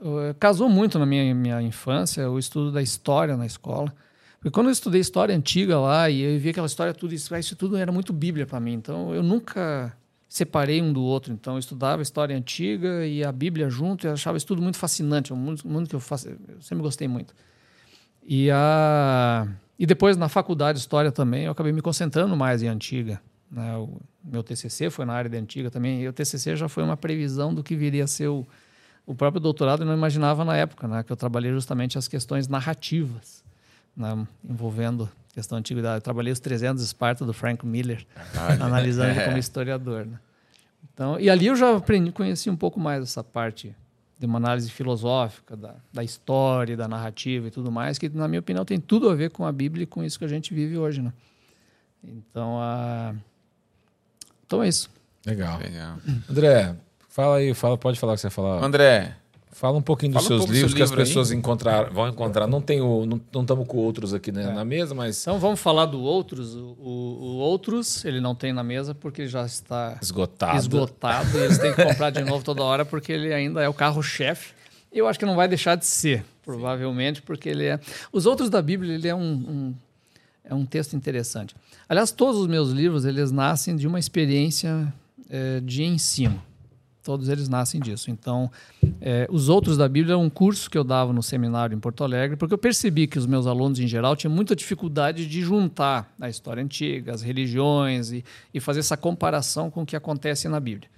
o casou muito na minha, minha infância o estudo da história na escola. Porque quando eu estudei história antiga lá e eu vi aquela história tudo isso, isso tudo era muito Bíblia para mim. Então eu nunca separei um do outro. Então eu estudava história antiga e a Bíblia junto. E eu achava isso tudo muito fascinante. É um mundo, que eu eu sempre gostei muito. E a e depois na faculdade de história também eu acabei me concentrando mais em antiga. Né? O meu TCC foi na área de antiga também. E o TCC já foi uma previsão do que viria a ser o, o próprio doutorado. Eu não imaginava na época, né? Que eu trabalhei justamente as questões narrativas né, envolvendo questão da antiguidade. Eu trabalhei os 300 Esparta do Frank Miller, ah, analisando é. como historiador. Né? Então, e ali eu já aprendi, conheci um pouco mais essa parte de uma análise filosófica da, da história, da narrativa e tudo mais, que na minha opinião tem tudo a ver com a Bíblia e com isso que a gente vive hoje, né? Então, a... então é isso. Legal. Legal. André, fala aí, fala, pode falar o que você falar. André, Fala um pouquinho dos seus um livros que as pessoas encontrar, vão encontrar. Não tem o, não estamos com outros aqui né, é. na mesa, mas. Então vamos falar do outros. O, o, outros ele não tem na mesa porque ele já está esgotado. Esgotado e eles têm que comprar de novo toda hora porque ele ainda é o carro-chefe. E eu acho que não vai deixar de ser, provavelmente, porque ele é. Os outros da Bíblia ele é um, um é um texto interessante. Aliás, todos os meus livros eles nascem de uma experiência é, de ensino. Todos eles nascem disso. Então, é, os outros da Bíblia é um curso que eu dava no seminário em Porto Alegre, porque eu percebi que os meus alunos, em geral, tinham muita dificuldade de juntar a história antiga, as religiões e, e fazer essa comparação com o que acontece na Bíblia.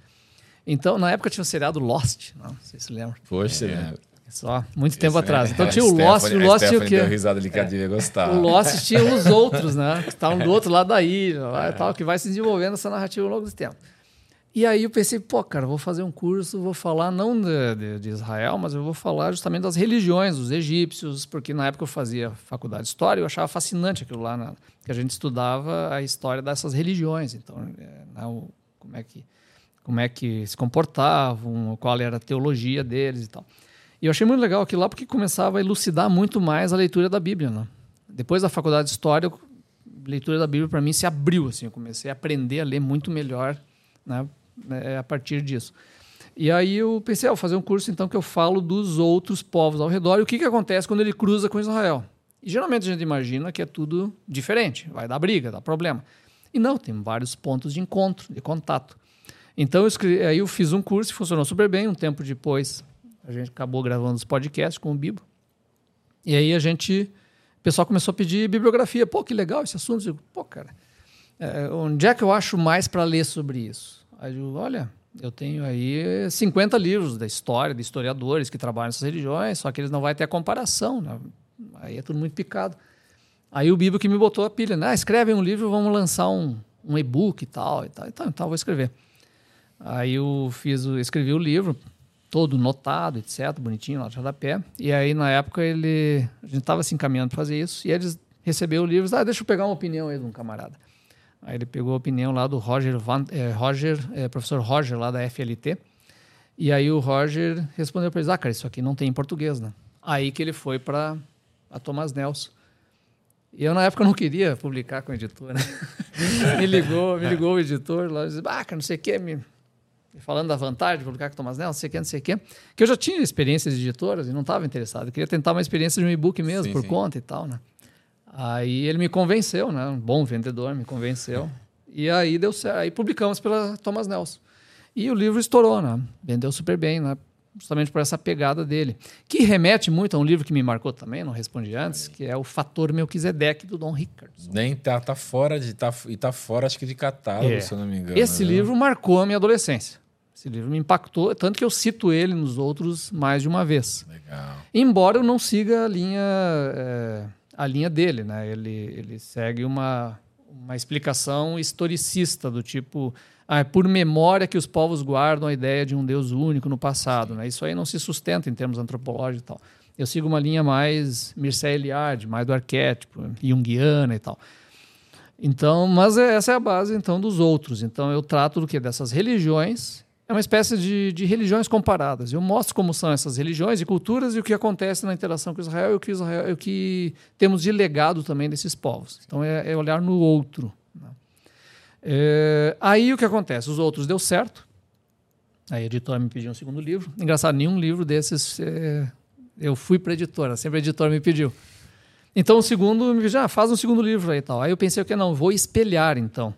Então, na época tinha o seriado Lost, não, não sei se lembra. Poxa, é. Só, muito tempo atrás. É, então tinha o Lost, o Lost tinha o quê? deu risada que é. devia gostar. O Lost tinha os outros, né? Que estavam do outro lado da ilha, e tal, que vai se desenvolvendo essa narrativa ao longo do tempo. E aí eu pensei, pô, cara, vou fazer um curso, vou falar não de, de, de, Israel, mas eu vou falar justamente das religiões, dos egípcios, porque na época eu fazia faculdade de história eu achava fascinante aquilo lá, né? que a gente estudava a história dessas religiões. Então, é, né, o, como, é que, como é que se comportavam, qual era a teologia deles e tal. E eu achei muito legal aquilo lá porque começava a elucidar muito mais a leitura da Bíblia. Né? Depois da faculdade de história, a leitura da Bíblia para mim se abriu. Assim, eu comecei a aprender a ler muito melhor né? Né, a partir disso. E aí eu pensei, ah, vou fazer um curso então que eu falo dos outros povos ao redor e o que, que acontece quando ele cruza com Israel. E geralmente a gente imagina que é tudo diferente, vai dar briga, dá problema. E não, tem vários pontos de encontro, de contato. Então eu escrevi, aí eu fiz um curso, funcionou super bem. Um tempo depois a gente acabou gravando os podcasts com o Bibo. E aí a gente pessoal começou a pedir bibliografia. Pô, que legal esse assunto. Eu digo, pô, cara, é, onde é que eu acho mais para ler sobre isso? Aí eu digo, olha, eu tenho aí 50 livros da história, de historiadores que trabalham nessas religiões, só que eles não vão ter a comparação. Né? Aí é tudo muito picado. Aí o Bíblia que me botou a pilha, né? Ah, escreve um livro, vamos lançar um, um e-book e tal, e tal. Então, então, vou escrever. Aí eu fiz, escrevi o livro, todo notado, etc, bonitinho, lá de rodapé. E aí, na época, ele, a gente estava se encaminhando para fazer isso, e eles receberam o livro, ah, deixa eu pegar uma opinião aí de um camarada. Aí ele pegou a opinião lá do Roger, Van, é, Roger é, professor Roger, lá da FLT, e aí o Roger respondeu para eles, ah, cara, isso aqui não tem em português, né? Aí que ele foi para a Thomas Nelson. E eu, na época, não queria publicar com o editor, né? me ligou, me ligou o editor lá, disse, ah, cara, não sei o que, me falando da vantagem de publicar com Thomas Nelson, não sei o que, não sei o que, que eu já tinha experiências de editoras e não estava interessado. Eu queria tentar uma experiência de um e-book mesmo, sim, por sim. conta e tal, né? Aí ele me convenceu, né? Um bom vendedor me convenceu. E aí deu certo. Aí publicamos pela Thomas Nelson. E o livro estourou, né? Vendeu super bem, né? Justamente por essa pegada dele. Que remete muito a um livro que me marcou também, não respondi antes, que é o Fator Melquisedeque, do Don Richardson. Nem tá, tá fora de. Tá, e tá fora, acho que de catálogo, é. se eu não me engano. Esse né? livro marcou a minha adolescência. Esse livro me impactou, tanto que eu cito ele nos outros mais de uma vez. Legal. Embora eu não siga a linha, é, a linha dele, né? Ele, ele segue uma, uma explicação historicista do tipo ah, é por memória que os povos guardam a ideia de um Deus único no passado. Né? Isso aí não se sustenta em termos antropológicos e tal. Eu sigo uma linha mais Mircea Eliade, mais do arquétipo, junguiana e tal. Então, mas essa é a base então dos outros. Então eu trato do que dessas religiões é uma espécie de, de, religiões comparadas. Eu mostro como são essas religiões e culturas e o que acontece na interação com Israel e o que, Israel, o que temos de legado também desses povos. Então é, é olhar no outro. Né? É, aí o que acontece? Os outros deu certo. A editora me pediu um segundo livro. Engraçado, nenhum livro desses é, eu fui para a editora, sempre a editora me pediu. Então o segundo me pediu, ah, faz um segundo livro aí e tal. Aí eu pensei que não, vou espelhar então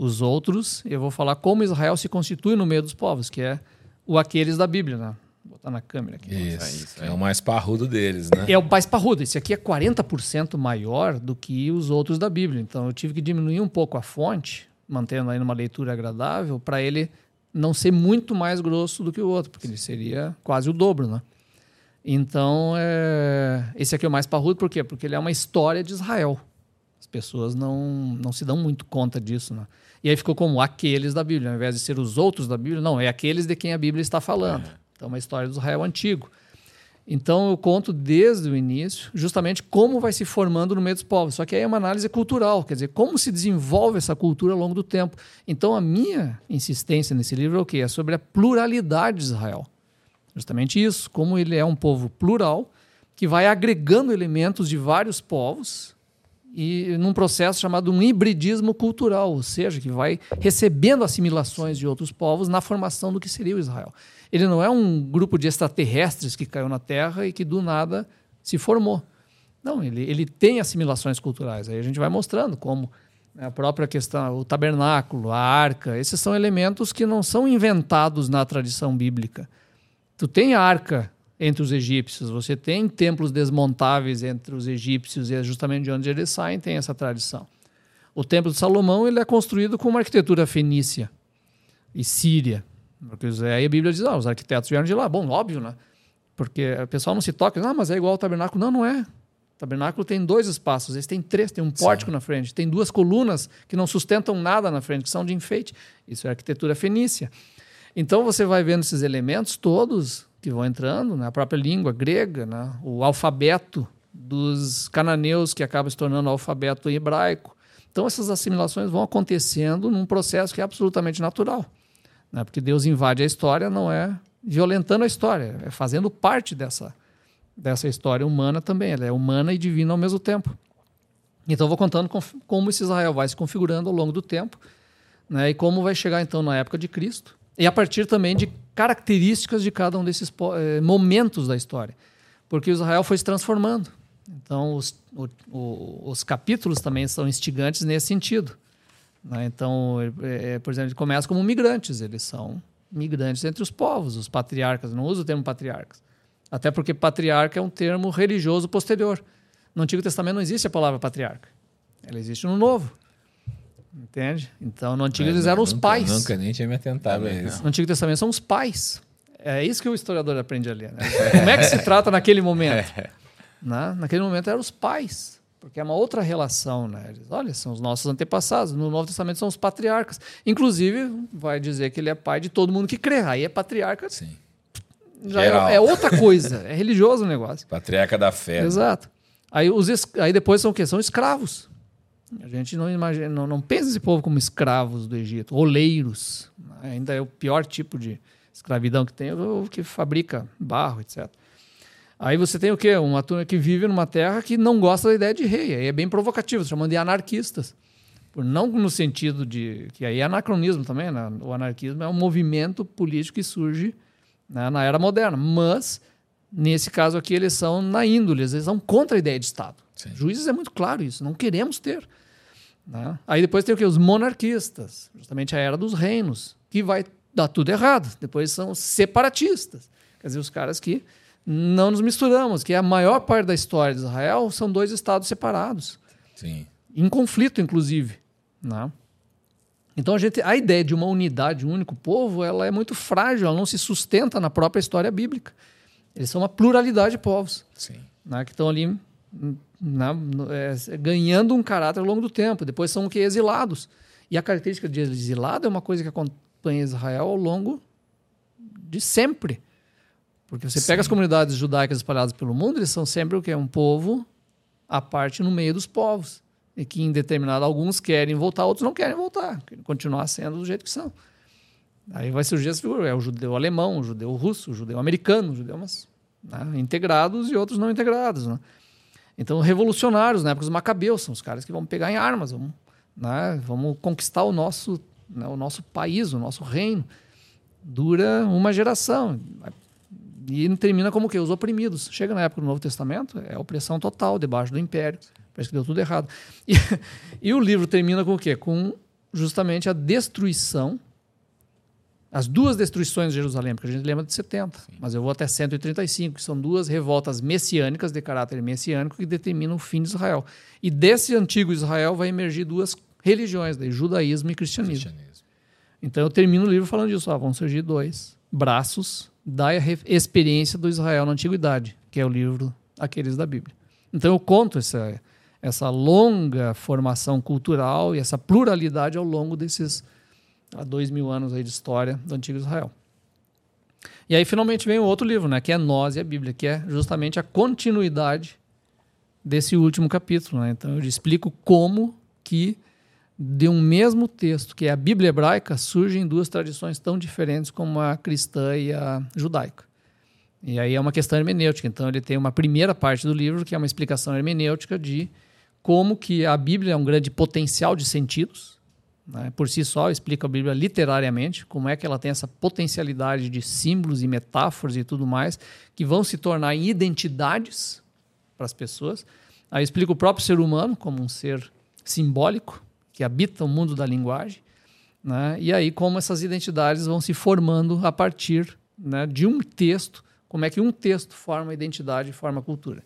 os outros, eu vou falar como Israel se constitui no meio dos povos, que é o aqueles da Bíblia, né? Vou botar na câmera aqui. Isso, isso é o mais parrudo deles, né? É o mais parrudo. Esse aqui é 40% maior do que os outros da Bíblia. Então eu tive que diminuir um pouco a fonte, mantendo aí numa leitura agradável, para ele não ser muito mais grosso do que o outro, porque ele seria quase o dobro, né? Então, é... esse aqui é o mais parrudo, por quê? Porque ele é uma história de Israel. As pessoas não, não se dão muito conta disso, né? E aí ficou como aqueles da Bíblia, ao invés de ser os outros da Bíblia, não, é aqueles de quem a Bíblia está falando. É. Então, uma história do Israel antigo. Então, eu conto desde o início, justamente como vai se formando no meio dos povos. Só que aí é uma análise cultural, quer dizer, como se desenvolve essa cultura ao longo do tempo. Então, a minha insistência nesse livro é o quê? É sobre a pluralidade de Israel. Justamente isso, como ele é um povo plural, que vai agregando elementos de vários povos e num processo chamado um hibridismo cultural, ou seja, que vai recebendo assimilações de outros povos na formação do que seria o Israel. Ele não é um grupo de extraterrestres que caiu na Terra e que do nada se formou. Não, ele, ele tem assimilações culturais. Aí a gente vai mostrando como né, a própria questão, o tabernáculo, a arca, esses são elementos que não são inventados na tradição bíblica. Tu tem a arca entre os egípcios. Você tem templos desmontáveis entre os egípcios e é justamente de onde eles saem tem essa tradição. O templo de Salomão ele é construído com uma arquitetura fenícia e síria. Porque aí a Bíblia diz, ah, os arquitetos vieram de lá. Bom, óbvio, né? Porque o pessoal não se toca, ah, mas é igual ao tabernáculo. Não, não é. O tabernáculo tem dois espaços, esse tem três, tem um pórtico Sim. na frente, tem duas colunas que não sustentam nada na frente, que são de enfeite. Isso é arquitetura fenícia. Então você vai vendo esses elementos todos que vão entrando, né? a própria língua grega, né? o alfabeto dos cananeus, que acaba se tornando o alfabeto hebraico. Então, essas assimilações vão acontecendo num processo que é absolutamente natural. Né? Porque Deus invade a história, não é violentando a história, é fazendo parte dessa, dessa história humana também. Ela é humana e divina ao mesmo tempo. Então, vou contando com, como esse Israel vai se configurando ao longo do tempo né? e como vai chegar, então, na época de Cristo. E a partir também de características de cada um desses eh, momentos da história. Porque Israel foi se transformando. Então, os, o, o, os capítulos também são instigantes nesse sentido. Né? Então, é, por exemplo, ele começa como migrantes, eles são migrantes entre os povos, os patriarcas. Não uso o termo patriarcas. Até porque patriarca é um termo religioso posterior. No Antigo Testamento não existe a palavra patriarca. Ela existe no Novo. Entende? Então, no Antigo eles eram os nunca- pais. Nunca nem tinha me atentado a isso. No Antigo Testamento são os pais. É isso que o historiador aprende a ler. Né? Como é que se trata naquele momento? Né? Naquele momento eram os pais, porque é uma outra relação. Né? Eles, olha, são os nossos antepassados. No Novo Testamento são os patriarcas. Inclusive, vai dizer que ele é pai de todo mundo que crê. Aí é patriarca, Sim. já é, é outra coisa. É religioso o negócio. Patriarca da fé. né? Exato. Aí, os aí depois são o quê? São escravos. A gente não imagina, não, não pensa esse povo como escravos do Egito, oleiros. Ainda é o pior tipo de escravidão que tem, o que fabrica barro, etc. Aí você tem o quê? Uma turma que vive numa terra que não gosta da ideia de rei. Aí é bem provocativo, chamando de anarquistas. Não no sentido de. que aí é anacronismo também, né? O anarquismo é um movimento político que surge né, na era moderna. Mas, nesse caso aqui, eles são na índole, eles são contra a ideia de Estado. Sim. Juízes é muito claro isso, não queremos ter. né? Aí depois tem o quê? Os monarquistas, justamente a era dos reinos, que vai dar tudo errado. Depois são os separatistas, quer dizer, os caras que não nos misturamos, que a maior parte da história de Israel são dois estados separados Sim. em conflito, inclusive. Né? Então a, gente, a ideia de uma unidade, um único povo, ela é muito frágil, ela não se sustenta na própria história bíblica. Eles são uma pluralidade de povos Sim. né, que estão ali hum, né, é, ganhando um caráter ao longo do tempo. Depois são o que? Exilados. E a característica de exilado é uma coisa que acompanha Israel ao longo de sempre. Porque você pega as comunidades judaicas espalhadas pelo mundo, eles são sempre o que? Um povo à parte no meio dos povos. E que em determinado, alguns querem voltar, outros não querem voltar. Querem continuar sendo do jeito que são. Aí vai surgir essa figura. É o judeu alemão, o judeu russo, o judeu americano, o judeu, mas né, integrados e outros não integrados. Né? Então, revolucionários, na época dos macabeus, são os caras que vão pegar em armas, vamos, né, vamos conquistar o nosso, né, o nosso país, o nosso reino. Dura uma geração. E termina como o quê? Os oprimidos. Chega na época do Novo Testamento, é opressão total, debaixo do império. Parece que deu tudo errado. E, e o livro termina com o quê? Com justamente a destruição as duas destruições de Jerusalém, porque a gente lembra de 70, mas eu vou até 135, que são duas revoltas messiânicas de caráter messiânico que determinam o fim de Israel. E desse antigo Israel vai emergir duas religiões, daí, judaísmo e cristianismo. Cristianismo. Então eu termino o livro falando disso, vão surgir dois braços da experiência do Israel na antiguidade, que é o livro aqueles da Bíblia. Então eu conto essa essa longa formação cultural e essa pluralidade ao longo desses há dois mil anos aí de história do antigo Israel. E aí finalmente vem o outro livro, né, que é Nós e a Bíblia, que é justamente a continuidade desse último capítulo. Né? Então eu explico como que de um mesmo texto, que é a Bíblia hebraica, surgem duas tradições tão diferentes como a cristã e a judaica. E aí é uma questão hermenêutica. Então ele tem uma primeira parte do livro que é uma explicação hermenêutica de como que a Bíblia é um grande potencial de sentidos. Né? Por si só, explica a Bíblia literariamente, como é que ela tem essa potencialidade de símbolos e metáforas e tudo mais, que vão se tornar identidades para as pessoas. Aí explica o próprio ser humano como um ser simbólico, que habita o mundo da linguagem. Né? E aí como essas identidades vão se formando a partir né, de um texto, como é que um texto forma identidade e forma cultura.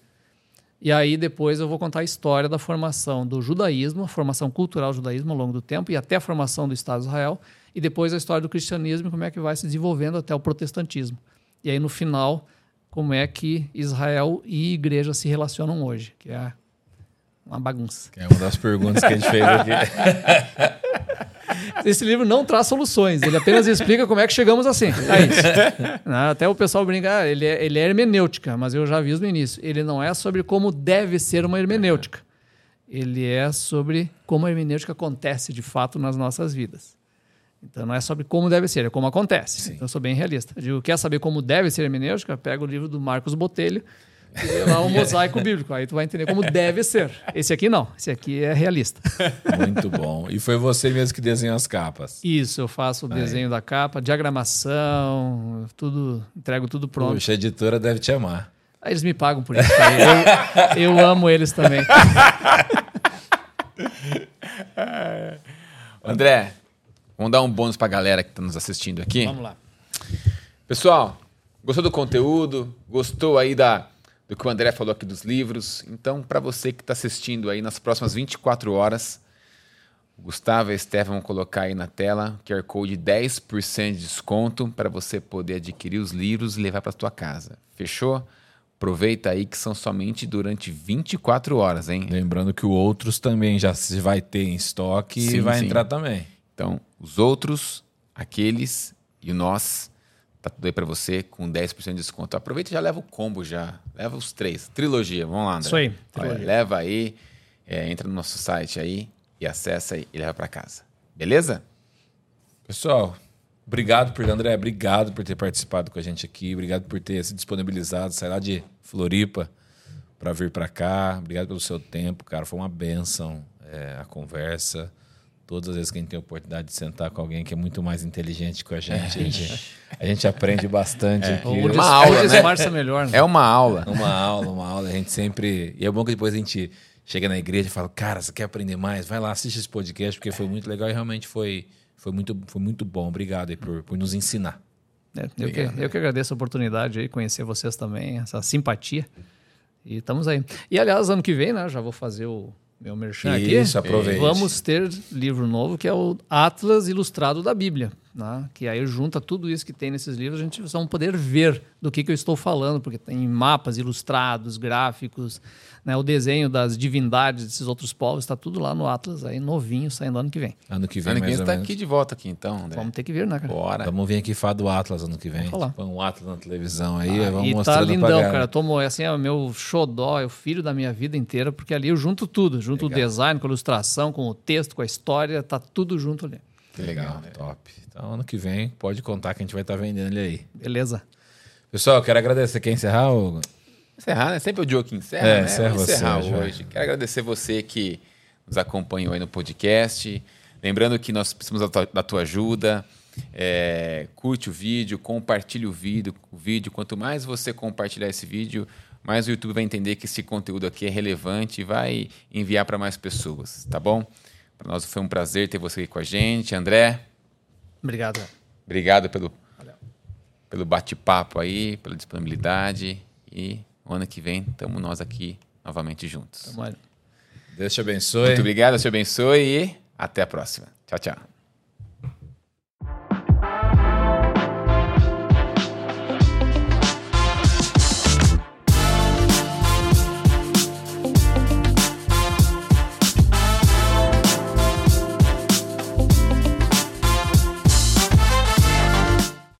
E aí depois eu vou contar a história da formação do judaísmo, a formação cultural do judaísmo ao longo do tempo e até a formação do Estado de Israel, e depois a história do cristianismo, como é que vai se desenvolvendo até o protestantismo. E aí no final, como é que Israel e igreja se relacionam hoje, que é uma bagunça. Que é uma das perguntas que a gente fez aqui. Esse livro não traz soluções, ele apenas explica como é que chegamos assim. É isso. Né? Até o pessoal brinca, ah, ele é, ele é hermenêutica, mas eu já aviso no início. Ele não é sobre como deve ser uma hermenêutica. Ele é sobre como a hermenêutica acontece de fato nas nossas vidas. Então não é sobre como deve ser, é como acontece. Então eu sou bem realista. Eu digo, quer saber como deve ser a hermenêutica? Pega o livro do Marcos Botelho e lá o mosaico bíblico. Aí tu vai entender como deve ser. Esse aqui não, esse aqui é realista. Muito bom. E foi você mesmo que desenhou as capas. Isso, eu faço o desenho da capa, diagramação, tudo, entrego tudo pronto. Puxa, a editora deve te amar. Aí eles me pagam por isso. Eu, eu amo eles também. André, vamos dar um bônus pra galera que tá nos assistindo aqui. Vamos lá. Pessoal, gostou do conteúdo? Gostou aí da, do que o André falou aqui dos livros. Então, para você que está assistindo aí nas próximas 24 horas, o Gustavo e a Estefan vão colocar aí na tela QR Code 10% de desconto para você poder adquirir os livros e levar para sua casa. Fechou? Aproveita aí que são somente durante 24 horas, hein? Lembrando que o outros também já se vai ter em estoque Sim, e vai sim. entrar também. Então, os outros, aqueles e o nós, tá tudo aí para você com 10% de desconto. Aproveita e já leva o combo já. Leva os três. Trilogia, vamos lá, André. Isso aí, Olha, trilogia. leva aí, é, entra no nosso site aí e acessa aí e leva para casa. Beleza? Pessoal, obrigado por André, obrigado por ter participado com a gente aqui, obrigado por ter se disponibilizado, sair lá de Floripa para vir para cá. Obrigado pelo seu tempo, cara. Foi uma benção é, a conversa. Todas as vezes que a gente tem a oportunidade de sentar com alguém que é muito mais inteligente que a gente, a gente, a gente aprende bastante aqui. O Uma aula, né? disfarça melhor. Né? É uma aula. Uma aula, uma aula. A gente sempre. E é bom que depois a gente chega na igreja e fala: Cara, você quer aprender mais? Vai lá, assiste esse podcast, porque foi muito legal e realmente foi, foi, muito, foi muito bom. Obrigado aí por, por nos ensinar. É, eu, que, eu que agradeço a oportunidade aí, conhecer vocês também, essa simpatia. E estamos aí. E aliás, ano que vem, né? Já vou fazer o meu merchan Isso, aqui. aproveite. Vamos ter livro novo que é o Atlas Ilustrado da Bíblia. Né? Que aí junta tudo isso que tem nesses livros, a gente vai poder ver do que, que eu estou falando, porque tem mapas ilustrados, gráficos, né? o desenho das divindades desses outros povos, está tudo lá no Atlas, aí novinho, saindo ano que vem. Ano que vem, Ano que mais vem tá menos. aqui de volta aqui então, André. Vamos ter que ver, né, cara? Bora. Vamos vir aqui falar do Atlas ano que vem. falar. Põe um Atlas na televisão aí, vamos E tá lindão, cara. Tomo, assim, é o meu xodó, é o filho da minha vida inteira, porque ali eu junto tudo. Junto o design, com a ilustração, com o texto, com a história, tá tudo junto ali. Que legal. Legal, top. Então, ano que vem, pode contar que a gente vai estar vendendo ele aí. Beleza? Pessoal, quero agradecer. Quer encerrar? Hugo? Encerrar, né? Sempre o Joe que encerra, É, né? encerra você, encerrar já. hoje. Quero agradecer você que nos acompanhou aí no podcast. Lembrando que nós precisamos da tua, da tua ajuda. É, curte o vídeo, compartilhe o vídeo, o vídeo. Quanto mais você compartilhar esse vídeo, mais o YouTube vai entender que esse conteúdo aqui é relevante e vai enviar para mais pessoas, tá bom? Para nós foi um prazer ter você aqui com a gente. André, Obrigado. obrigado pelo, pelo bate-papo aí, pela disponibilidade. E o ano que vem estamos nós aqui novamente juntos. Tamo aí. Deus te abençoe. Muito obrigado, Deus te abençoe e até a próxima. Tchau, tchau.